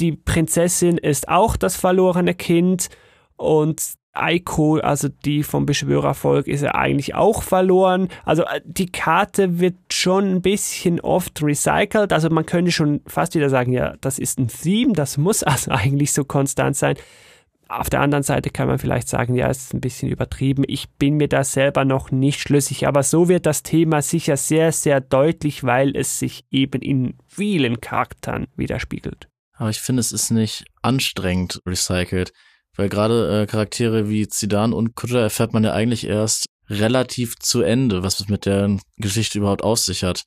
Die Prinzessin ist auch das verlorene Kind und Aiko, also die vom Beschwörervolk, ist ja eigentlich auch verloren. Also äh, die Karte wird schon ein bisschen oft recycelt. Also man könnte schon fast wieder sagen, ja, das ist ein Theme, das muss <laughs> also eigentlich so konstant sein. Auf der anderen Seite kann man vielleicht sagen, ja, es ist ein bisschen übertrieben. Ich bin mir da selber noch nicht schlüssig, aber so wird das Thema sicher sehr, sehr deutlich, weil es sich eben in vielen Charakteren widerspiegelt. Aber ich finde, es ist nicht anstrengend recycelt. Weil gerade äh, Charaktere wie Zidane und Kutter erfährt man ja eigentlich erst relativ zu Ende, was es mit der Geschichte überhaupt aus sich hat.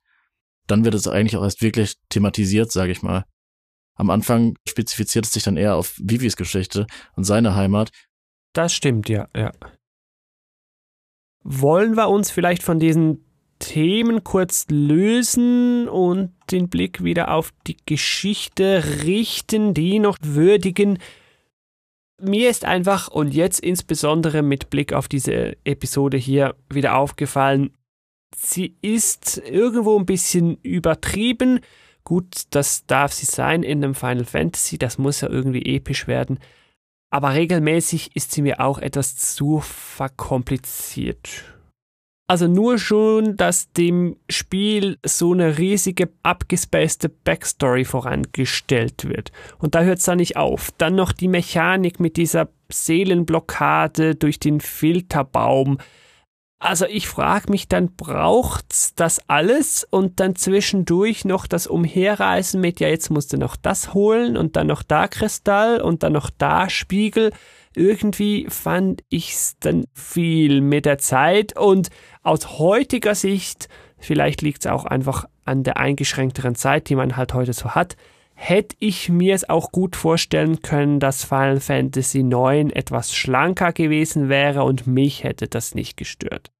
Dann wird es eigentlich auch erst wirklich thematisiert, sage ich mal. Am Anfang spezifiziert es sich dann eher auf Vivis Geschichte und seine Heimat. Das stimmt, ja, ja. Wollen wir uns vielleicht von diesen Themen kurz lösen und den Blick wieder auf die Geschichte richten, die noch würdigen. Mir ist einfach und jetzt insbesondere mit Blick auf diese Episode hier wieder aufgefallen, sie ist irgendwo ein bisschen übertrieben. Gut, das darf sie sein in einem Final Fantasy, das muss ja irgendwie episch werden. Aber regelmäßig ist sie mir auch etwas zu verkompliziert. Also nur schon, dass dem Spiel so eine riesige abgespacede Backstory vorangestellt wird. Und da hört es dann nicht auf. Dann noch die Mechanik mit dieser Seelenblockade durch den Filterbaum. Also ich frage mich dann, braucht's das alles und dann zwischendurch noch das Umherreisen mit, ja jetzt musst du noch das holen und dann noch da Kristall und dann noch da Spiegel. Irgendwie fand ich's dann viel mit der Zeit und aus heutiger Sicht, vielleicht liegt's auch einfach an der eingeschränkteren Zeit, die man halt heute so hat, hätte ich mir es auch gut vorstellen können, dass Final Fantasy IX etwas schlanker gewesen wäre und mich hätte das nicht gestört.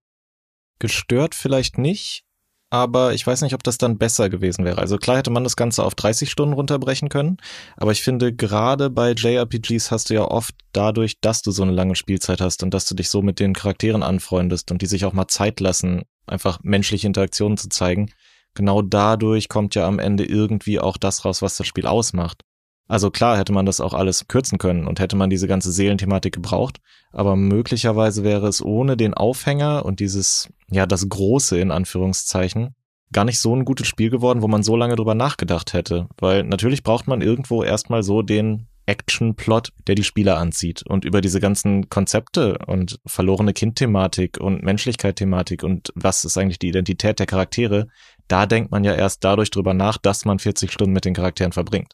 Gestört vielleicht nicht, aber ich weiß nicht, ob das dann besser gewesen wäre. Also klar hätte man das Ganze auf 30 Stunden runterbrechen können, aber ich finde, gerade bei JRPGs hast du ja oft dadurch, dass du so eine lange Spielzeit hast und dass du dich so mit den Charakteren anfreundest und die sich auch mal Zeit lassen, einfach menschliche Interaktionen zu zeigen, genau dadurch kommt ja am Ende irgendwie auch das raus, was das Spiel ausmacht. Also klar hätte man das auch alles kürzen können und hätte man diese ganze Seelenthematik gebraucht, aber möglicherweise wäre es ohne den Aufhänger und dieses, ja, das Große in Anführungszeichen, gar nicht so ein gutes Spiel geworden, wo man so lange drüber nachgedacht hätte. Weil natürlich braucht man irgendwo erstmal so den Action-Plot, der die Spieler anzieht. Und über diese ganzen Konzepte und verlorene Kind-Thematik und Menschlichkeit-Thematik und was ist eigentlich die Identität der Charaktere, da denkt man ja erst dadurch drüber nach, dass man 40 Stunden mit den Charakteren verbringt.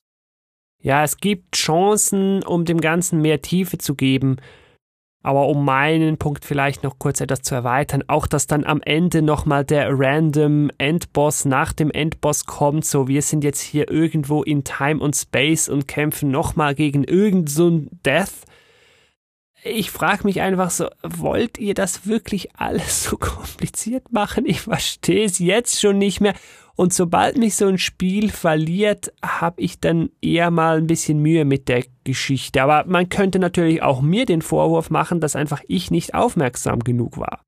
Ja, es gibt Chancen, um dem Ganzen mehr Tiefe zu geben. Aber um meinen Punkt vielleicht noch kurz etwas zu erweitern, auch dass dann am Ende nochmal der random Endboss nach dem Endboss kommt, so wir sind jetzt hier irgendwo in Time und Space und kämpfen nochmal gegen irgend so Death ich frage mich einfach so, wollt ihr das wirklich alles so <laughs> kompliziert machen? Ich verstehe es jetzt schon nicht mehr. Und sobald mich so ein Spiel verliert, habe ich dann eher mal ein bisschen Mühe mit der Geschichte. Aber man könnte natürlich auch mir den Vorwurf machen, dass einfach ich nicht aufmerksam genug war.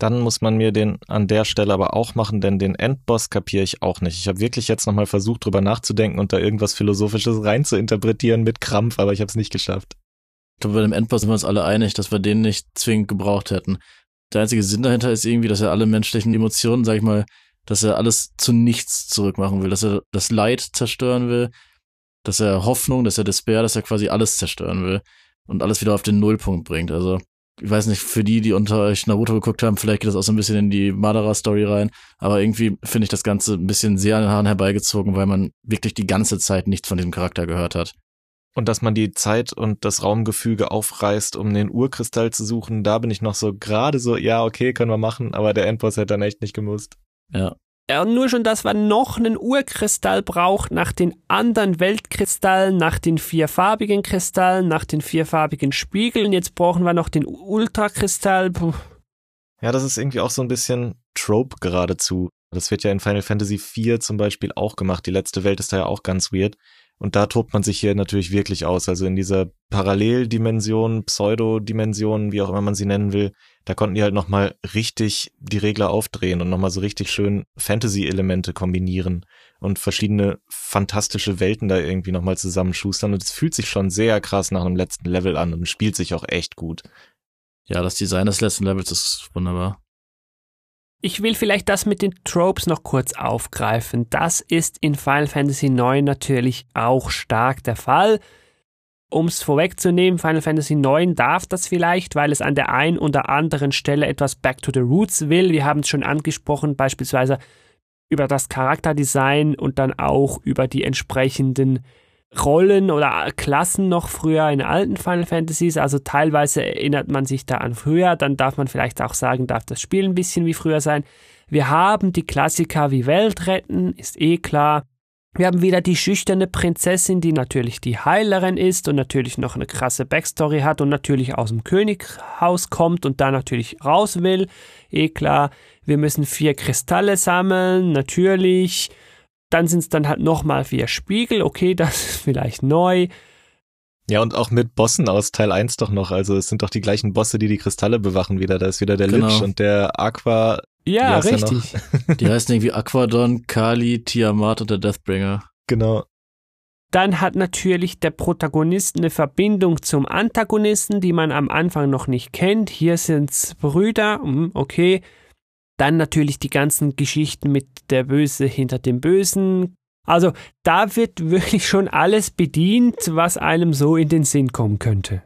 Dann muss man mir den an der Stelle aber auch machen, denn den Endboss kapiere ich auch nicht. Ich habe wirklich jetzt nochmal versucht, drüber nachzudenken und da irgendwas Philosophisches rein zu interpretieren mit Krampf, aber ich habe es nicht geschafft. Ich glaube, bei dem Endboss sind wir uns alle einig, dass wir den nicht zwingend gebraucht hätten. Der einzige Sinn dahinter ist irgendwie, dass er alle menschlichen Emotionen, sag ich mal, dass er alles zu nichts zurückmachen will, dass er das Leid zerstören will, dass er Hoffnung, dass er Despair, dass er quasi alles zerstören will und alles wieder auf den Nullpunkt bringt. Also, ich weiß nicht, für die, die unter euch Naruto geguckt haben, vielleicht geht das auch so ein bisschen in die Madara-Story rein, aber irgendwie finde ich das Ganze ein bisschen sehr an den Haaren herbeigezogen, weil man wirklich die ganze Zeit nichts von diesem Charakter gehört hat. Und dass man die Zeit und das Raumgefüge aufreißt, um den Urkristall zu suchen, da bin ich noch so gerade so, ja, okay, können wir machen, aber der Endboss hätte dann echt nicht gemusst. Ja. Ja, nur schon, dass man noch einen Urkristall braucht, nach den anderen Weltkristallen, nach den vierfarbigen Kristallen, nach den vierfarbigen Spiegeln. Jetzt brauchen wir noch den Ultrakristall. Puh. Ja, das ist irgendwie auch so ein bisschen Trope geradezu. Das wird ja in Final Fantasy IV zum Beispiel auch gemacht. Die letzte Welt ist da ja auch ganz weird. Und da tobt man sich hier natürlich wirklich aus. Also in dieser Paralleldimension, Pseudodimension, wie auch immer man sie nennen will, da konnten die halt nochmal richtig die Regler aufdrehen und nochmal so richtig schön Fantasy-Elemente kombinieren und verschiedene fantastische Welten da irgendwie nochmal zusammenschustern. Und es fühlt sich schon sehr krass nach einem letzten Level an und spielt sich auch echt gut. Ja, das Design des letzten Levels ist wunderbar. Ich will vielleicht das mit den Tropes noch kurz aufgreifen. Das ist in Final Fantasy IX natürlich auch stark der Fall. Um es vorwegzunehmen, Final Fantasy IX darf das vielleicht, weil es an der einen oder anderen Stelle etwas Back to the Roots will. Wir haben es schon angesprochen, beispielsweise über das Charakterdesign und dann auch über die entsprechenden Rollen oder Klassen noch früher in alten Final Fantasies. Also teilweise erinnert man sich da an früher. Dann darf man vielleicht auch sagen, darf das Spiel ein bisschen wie früher sein. Wir haben die Klassiker wie Welt retten, ist eh klar. Wir haben wieder die schüchterne Prinzessin, die natürlich die Heilerin ist und natürlich noch eine krasse Backstory hat und natürlich aus dem Könighaus kommt und da natürlich raus will. Eh klar. Wir müssen vier Kristalle sammeln, natürlich. Dann sind es dann halt nochmal vier Spiegel. Okay, <laughs> das ist vielleicht neu. Ja, und auch mit Bossen aus Teil 1 doch noch. Also es sind doch die gleichen Bosse, die die Kristalle bewachen wieder. Da ist wieder der genau. Lich und der Aqua. Ja, richtig. <laughs> die heißen irgendwie Aquadon, Kali, Tiamat und der Deathbringer. Genau. Dann hat natürlich der Protagonist eine Verbindung zum Antagonisten, die man am Anfang noch nicht kennt. Hier sind's Brüder, hm, okay. Dann natürlich die ganzen Geschichten mit der Böse hinter dem Bösen. Also da wird <laughs> wirklich schon alles bedient, was einem so in den Sinn kommen könnte.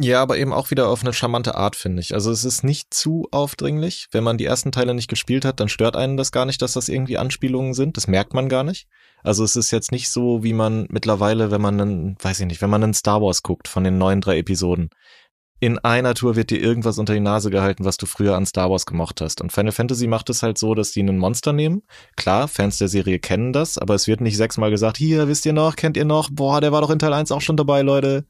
Ja, aber eben auch wieder auf eine charmante Art, finde ich. Also es ist nicht zu aufdringlich. Wenn man die ersten Teile nicht gespielt hat, dann stört einen das gar nicht, dass das irgendwie Anspielungen sind. Das merkt man gar nicht. Also es ist jetzt nicht so, wie man mittlerweile, wenn man einen, weiß ich nicht, wenn man einen Star Wars guckt von den neuen drei Episoden. In einer Tour wird dir irgendwas unter die Nase gehalten, was du früher an Star Wars gemocht hast. Und Final Fantasy macht es halt so, dass die einen Monster nehmen. Klar, Fans der Serie kennen das, aber es wird nicht sechsmal gesagt, hier, wisst ihr noch, kennt ihr noch? Boah, der war doch in Teil 1 auch schon dabei, Leute.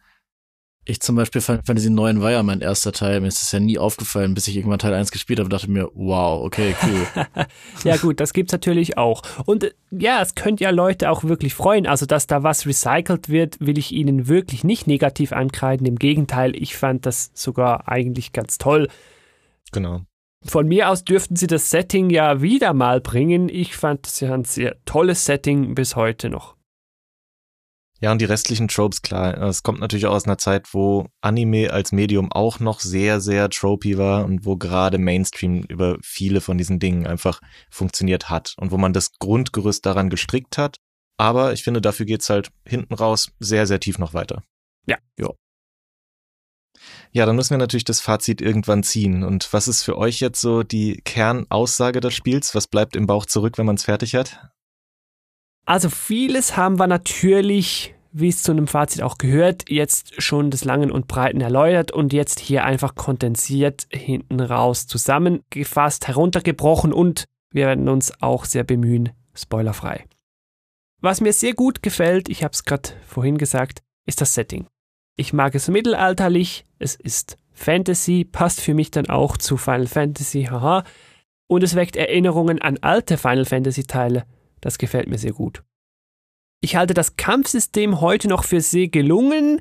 Ich zum Beispiel Final Fantasy 9 war ja mein erster Teil. Mir ist es ja nie aufgefallen, bis ich irgendwann Teil 1 gespielt habe und dachte mir, wow, okay, cool. <laughs> ja gut, das gibt's natürlich auch. Und äh, ja, es könnte ja Leute auch wirklich freuen. Also, dass da was recycelt wird, will ich ihnen wirklich nicht negativ ankreiden. Im Gegenteil, ich fand das sogar eigentlich ganz toll. Genau. Von mir aus dürften sie das Setting ja wieder mal bringen. Ich fand es ja ein sehr tolles Setting bis heute noch. Ja, und die restlichen Tropes, klar. Es kommt natürlich auch aus einer Zeit, wo Anime als Medium auch noch sehr, sehr tropey war und wo gerade Mainstream über viele von diesen Dingen einfach funktioniert hat und wo man das Grundgerüst daran gestrickt hat. Aber ich finde, dafür geht's halt hinten raus sehr, sehr tief noch weiter. Ja, ja. Ja, dann müssen wir natürlich das Fazit irgendwann ziehen. Und was ist für euch jetzt so die Kernaussage des Spiels? Was bleibt im Bauch zurück, wenn man es fertig hat? Also vieles haben wir natürlich, wie es zu einem Fazit auch gehört, jetzt schon des Langen und Breiten erläutert und jetzt hier einfach kondensiert hinten raus zusammengefasst, heruntergebrochen und wir werden uns auch sehr bemühen, spoilerfrei. Was mir sehr gut gefällt, ich habe es gerade vorhin gesagt, ist das Setting. Ich mag es mittelalterlich, es ist Fantasy, passt für mich dann auch zu Final Fantasy, haha, und es weckt Erinnerungen an alte Final Fantasy Teile das gefällt mir sehr gut. Ich halte das Kampfsystem heute noch für sehr gelungen.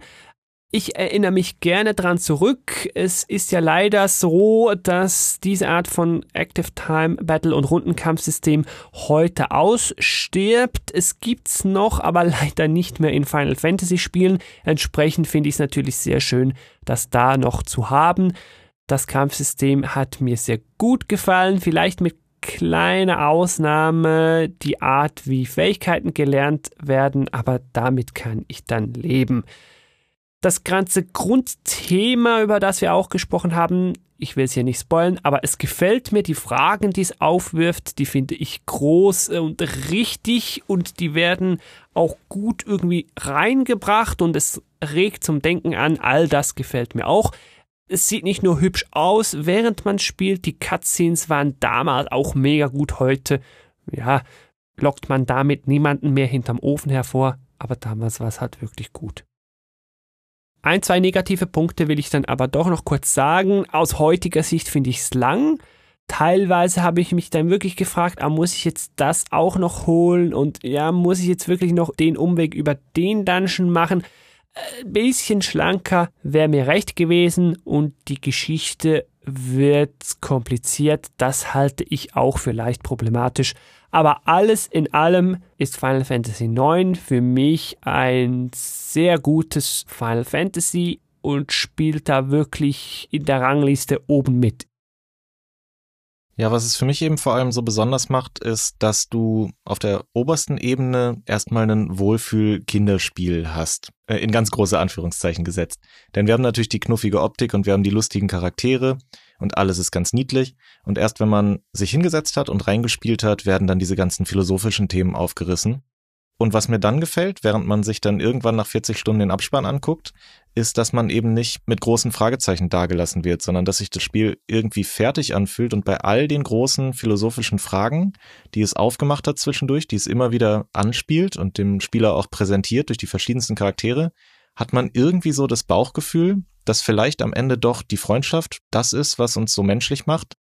Ich erinnere mich gerne dran zurück. Es ist ja leider so, dass diese Art von Active Time Battle und Rundenkampfsystem heute ausstirbt. Es gibt's noch, aber <laughs> leider nicht mehr in Final Fantasy Spielen. Entsprechend finde ich es natürlich sehr schön, das da noch zu haben. Das Kampfsystem hat mir sehr gut gefallen, vielleicht mit kleine Ausnahme die Art, wie Fähigkeiten gelernt werden, aber damit kann ich dann leben. Das ganze Grundthema, über das wir auch gesprochen haben, ich will es hier nicht spoilen, aber es gefällt mir, die Fragen, die es aufwirft, die finde ich groß und richtig und die werden auch gut irgendwie reingebracht und es regt zum Denken an, all das gefällt mir auch es sieht nicht nur hübsch aus, während man spielt, die Cutscenes waren damals auch mega gut. Heute, ja, lockt man damit niemanden mehr hinterm Ofen hervor, aber damals war es halt wirklich gut. Ein, zwei negative Punkte will ich dann aber doch noch kurz sagen. Aus heutiger Sicht finde ich es lang. Teilweise habe ich mich dann wirklich gefragt, ah, muss ich jetzt das auch noch holen und ja, muss ich jetzt wirklich noch den Umweg über den Dungeon machen? Ein bisschen schlanker wäre mir recht gewesen und die Geschichte wird kompliziert. Das halte ich auch für leicht problematisch. Aber alles in allem ist Final Fantasy IX für mich ein sehr gutes Final Fantasy und spielt da wirklich in der Rangliste oben mit. Ja, was es für mich eben vor allem so besonders macht, ist, dass du auf der obersten Ebene erstmal einen Wohlfühl-Kinderspiel hast. Äh, in ganz große Anführungszeichen gesetzt. Denn wir haben natürlich die knuffige Optik und wir haben die lustigen Charaktere und alles ist ganz niedlich. Und erst wenn man sich hingesetzt hat und reingespielt hat, werden dann diese ganzen philosophischen Themen aufgerissen. Und was mir dann gefällt, während man sich dann irgendwann nach 40 Stunden den Abspann anguckt, ist, dass man eben nicht mit großen Fragezeichen dagelassen wird, sondern dass sich das Spiel irgendwie fertig anfühlt und bei all den großen philosophischen Fragen, die es aufgemacht hat zwischendurch, die es immer wieder anspielt und dem Spieler auch präsentiert durch die verschiedensten Charaktere, hat man irgendwie so das Bauchgefühl, dass vielleicht am Ende doch die Freundschaft das ist, was uns so menschlich macht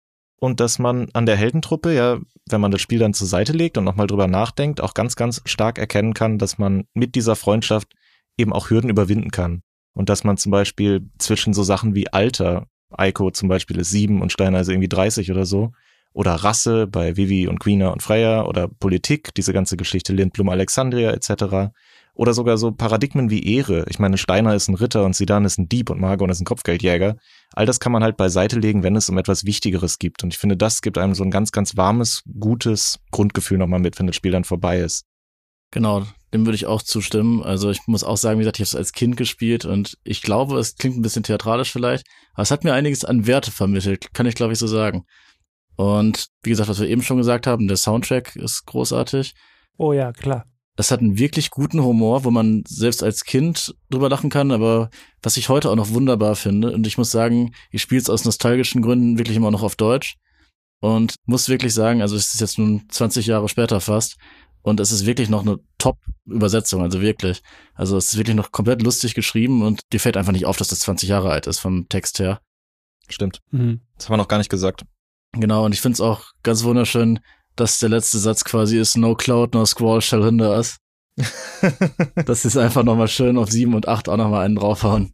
und dass man an der Heldentruppe, ja, wenn man das Spiel dann zur Seite legt und nochmal drüber nachdenkt, auch ganz, ganz stark erkennen kann, dass man mit dieser Freundschaft eben auch Hürden überwinden kann. Und dass man zum Beispiel zwischen so Sachen wie Alter, Eiko zum Beispiel ist sieben und Steiner ist irgendwie 30 oder so, oder Rasse bei Vivi und Quina und Freya oder Politik, diese ganze Geschichte Lindblum Alexandria etc. Oder sogar so Paradigmen wie Ehre. Ich meine, Steiner ist ein Ritter und Sidan ist ein Dieb und Margon ist ein Kopfgeldjäger. All das kann man halt beiseite legen, wenn es um etwas Wichtigeres gibt. Und ich finde, das gibt einem so ein ganz, ganz warmes, gutes Grundgefühl nochmal mit, wenn das Spiel dann vorbei ist. Genau. dem würde ich auch zustimmen. Also ich muss auch sagen, wie gesagt, ich habe es als Kind gespielt und ich glaube, es klingt ein bisschen theatralisch vielleicht, aber es hat mir einiges an Werte vermittelt, kann ich glaube ich so sagen. Und wie gesagt, was wir eben schon gesagt haben, der Soundtrack ist großartig. Oh ja, klar. Es hat einen wirklich guten Humor, wo man selbst als Kind drüber lachen kann, aber was ich heute auch noch wunderbar finde. Und ich muss sagen, ich spiele es aus nostalgischen Gründen wirklich immer noch auf Deutsch. Und muss wirklich sagen, also es ist jetzt nun 20 Jahre später fast. Und es ist wirklich noch eine Top-Übersetzung, also wirklich. Also es ist wirklich noch komplett lustig geschrieben und dir fällt einfach nicht auf, dass das 20 Jahre alt ist vom Text her. Stimmt. Mhm. Das haben wir noch gar nicht gesagt. Genau, und ich finde es auch ganz wunderschön, dass der letzte Satz quasi ist, no cloud, no squall shall hinder us. <laughs> das ist einfach nochmal schön auf sieben und acht auch nochmal einen draufhauen.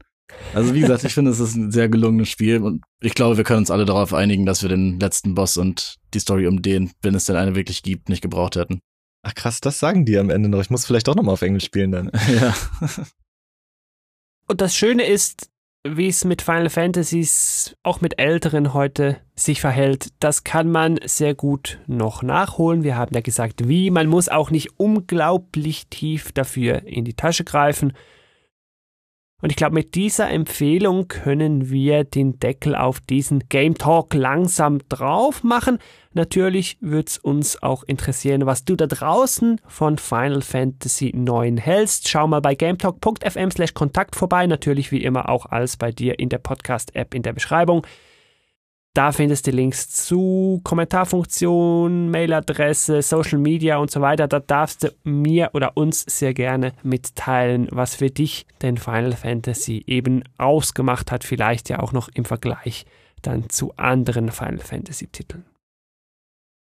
Also wie gesagt, ich finde, es ist ein sehr gelungenes Spiel und ich glaube, wir können uns alle darauf einigen, dass wir den letzten Boss und die Story um den, wenn es denn eine wirklich gibt, nicht gebraucht hätten. Ach krass, das sagen die am Ende noch. Ich muss vielleicht doch nochmal auf Englisch spielen dann. <laughs> ja. Und das Schöne ist, wie es mit Final Fantasies auch mit älteren heute sich verhält, das kann man sehr gut noch nachholen. Wir haben ja gesagt, wie. Man muss auch nicht unglaublich tief dafür in die Tasche greifen. Und ich glaube, mit dieser Empfehlung können wir den Deckel auf diesen Game Talk langsam drauf machen. Natürlich wird es uns auch interessieren, was du da draußen von Final Fantasy 9 hältst. Schau mal bei gametalk.fm slash Kontakt vorbei. Natürlich wie immer auch alles bei dir in der Podcast-App in der Beschreibung. Da findest du Links zu Kommentarfunktion, Mailadresse, Social Media und so weiter. Da darfst du mir oder uns sehr gerne mitteilen, was für dich denn Final Fantasy eben ausgemacht hat. Vielleicht ja auch noch im Vergleich dann zu anderen Final Fantasy Titeln.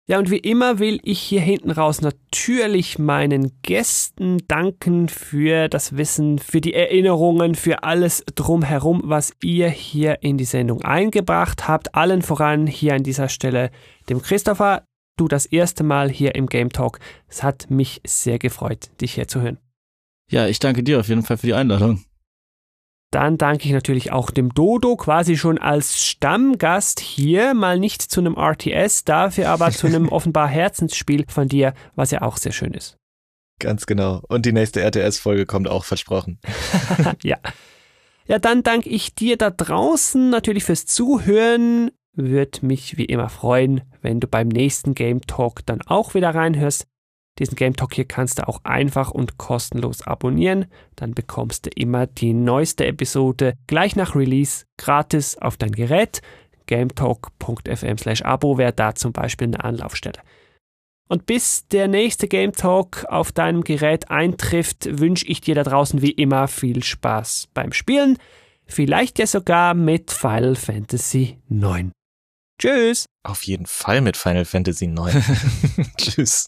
Ja, und wie immer will ich hier hinten raus natürlich meinen Gästen danken für das Wissen, für die Erinnerungen, für alles drumherum, was ihr hier in die Sendung eingebracht habt. Allen voran hier an dieser Stelle dem Christopher. Du das erste Mal hier im Game Talk. Es hat mich sehr gefreut, dich hier zu hören. Ja, ich danke dir auf jeden Fall für die Einladung. Dann danke ich natürlich auch dem Dodo, quasi schon als Stammgast hier, mal nicht zu einem RTS, dafür aber zu einem <laughs> offenbar Herzensspiel von dir, was ja auch sehr schön ist. Ganz genau. Und die nächste RTS-Folge kommt auch versprochen. <laughs> <laughs> ja. Ja, dann danke ich dir da draußen natürlich fürs Zuhören. Würde mich wie immer freuen, wenn du beim nächsten Game Talk dann auch wieder reinhörst. Diesen Game Talk hier kannst du auch einfach und kostenlos abonnieren. Dann bekommst du immer die neueste Episode gleich nach Release gratis auf dein Gerät. gametalk.fm slash Abo wäre da zum Beispiel eine Anlaufstelle. Und bis der nächste Game Talk auf deinem Gerät eintrifft, wünsche ich dir da draußen wie immer viel Spaß beim Spielen. Vielleicht ja sogar mit Final Fantasy 9. Tschüss! Auf jeden Fall mit Final Fantasy 9. <laughs> <laughs> Tschüss.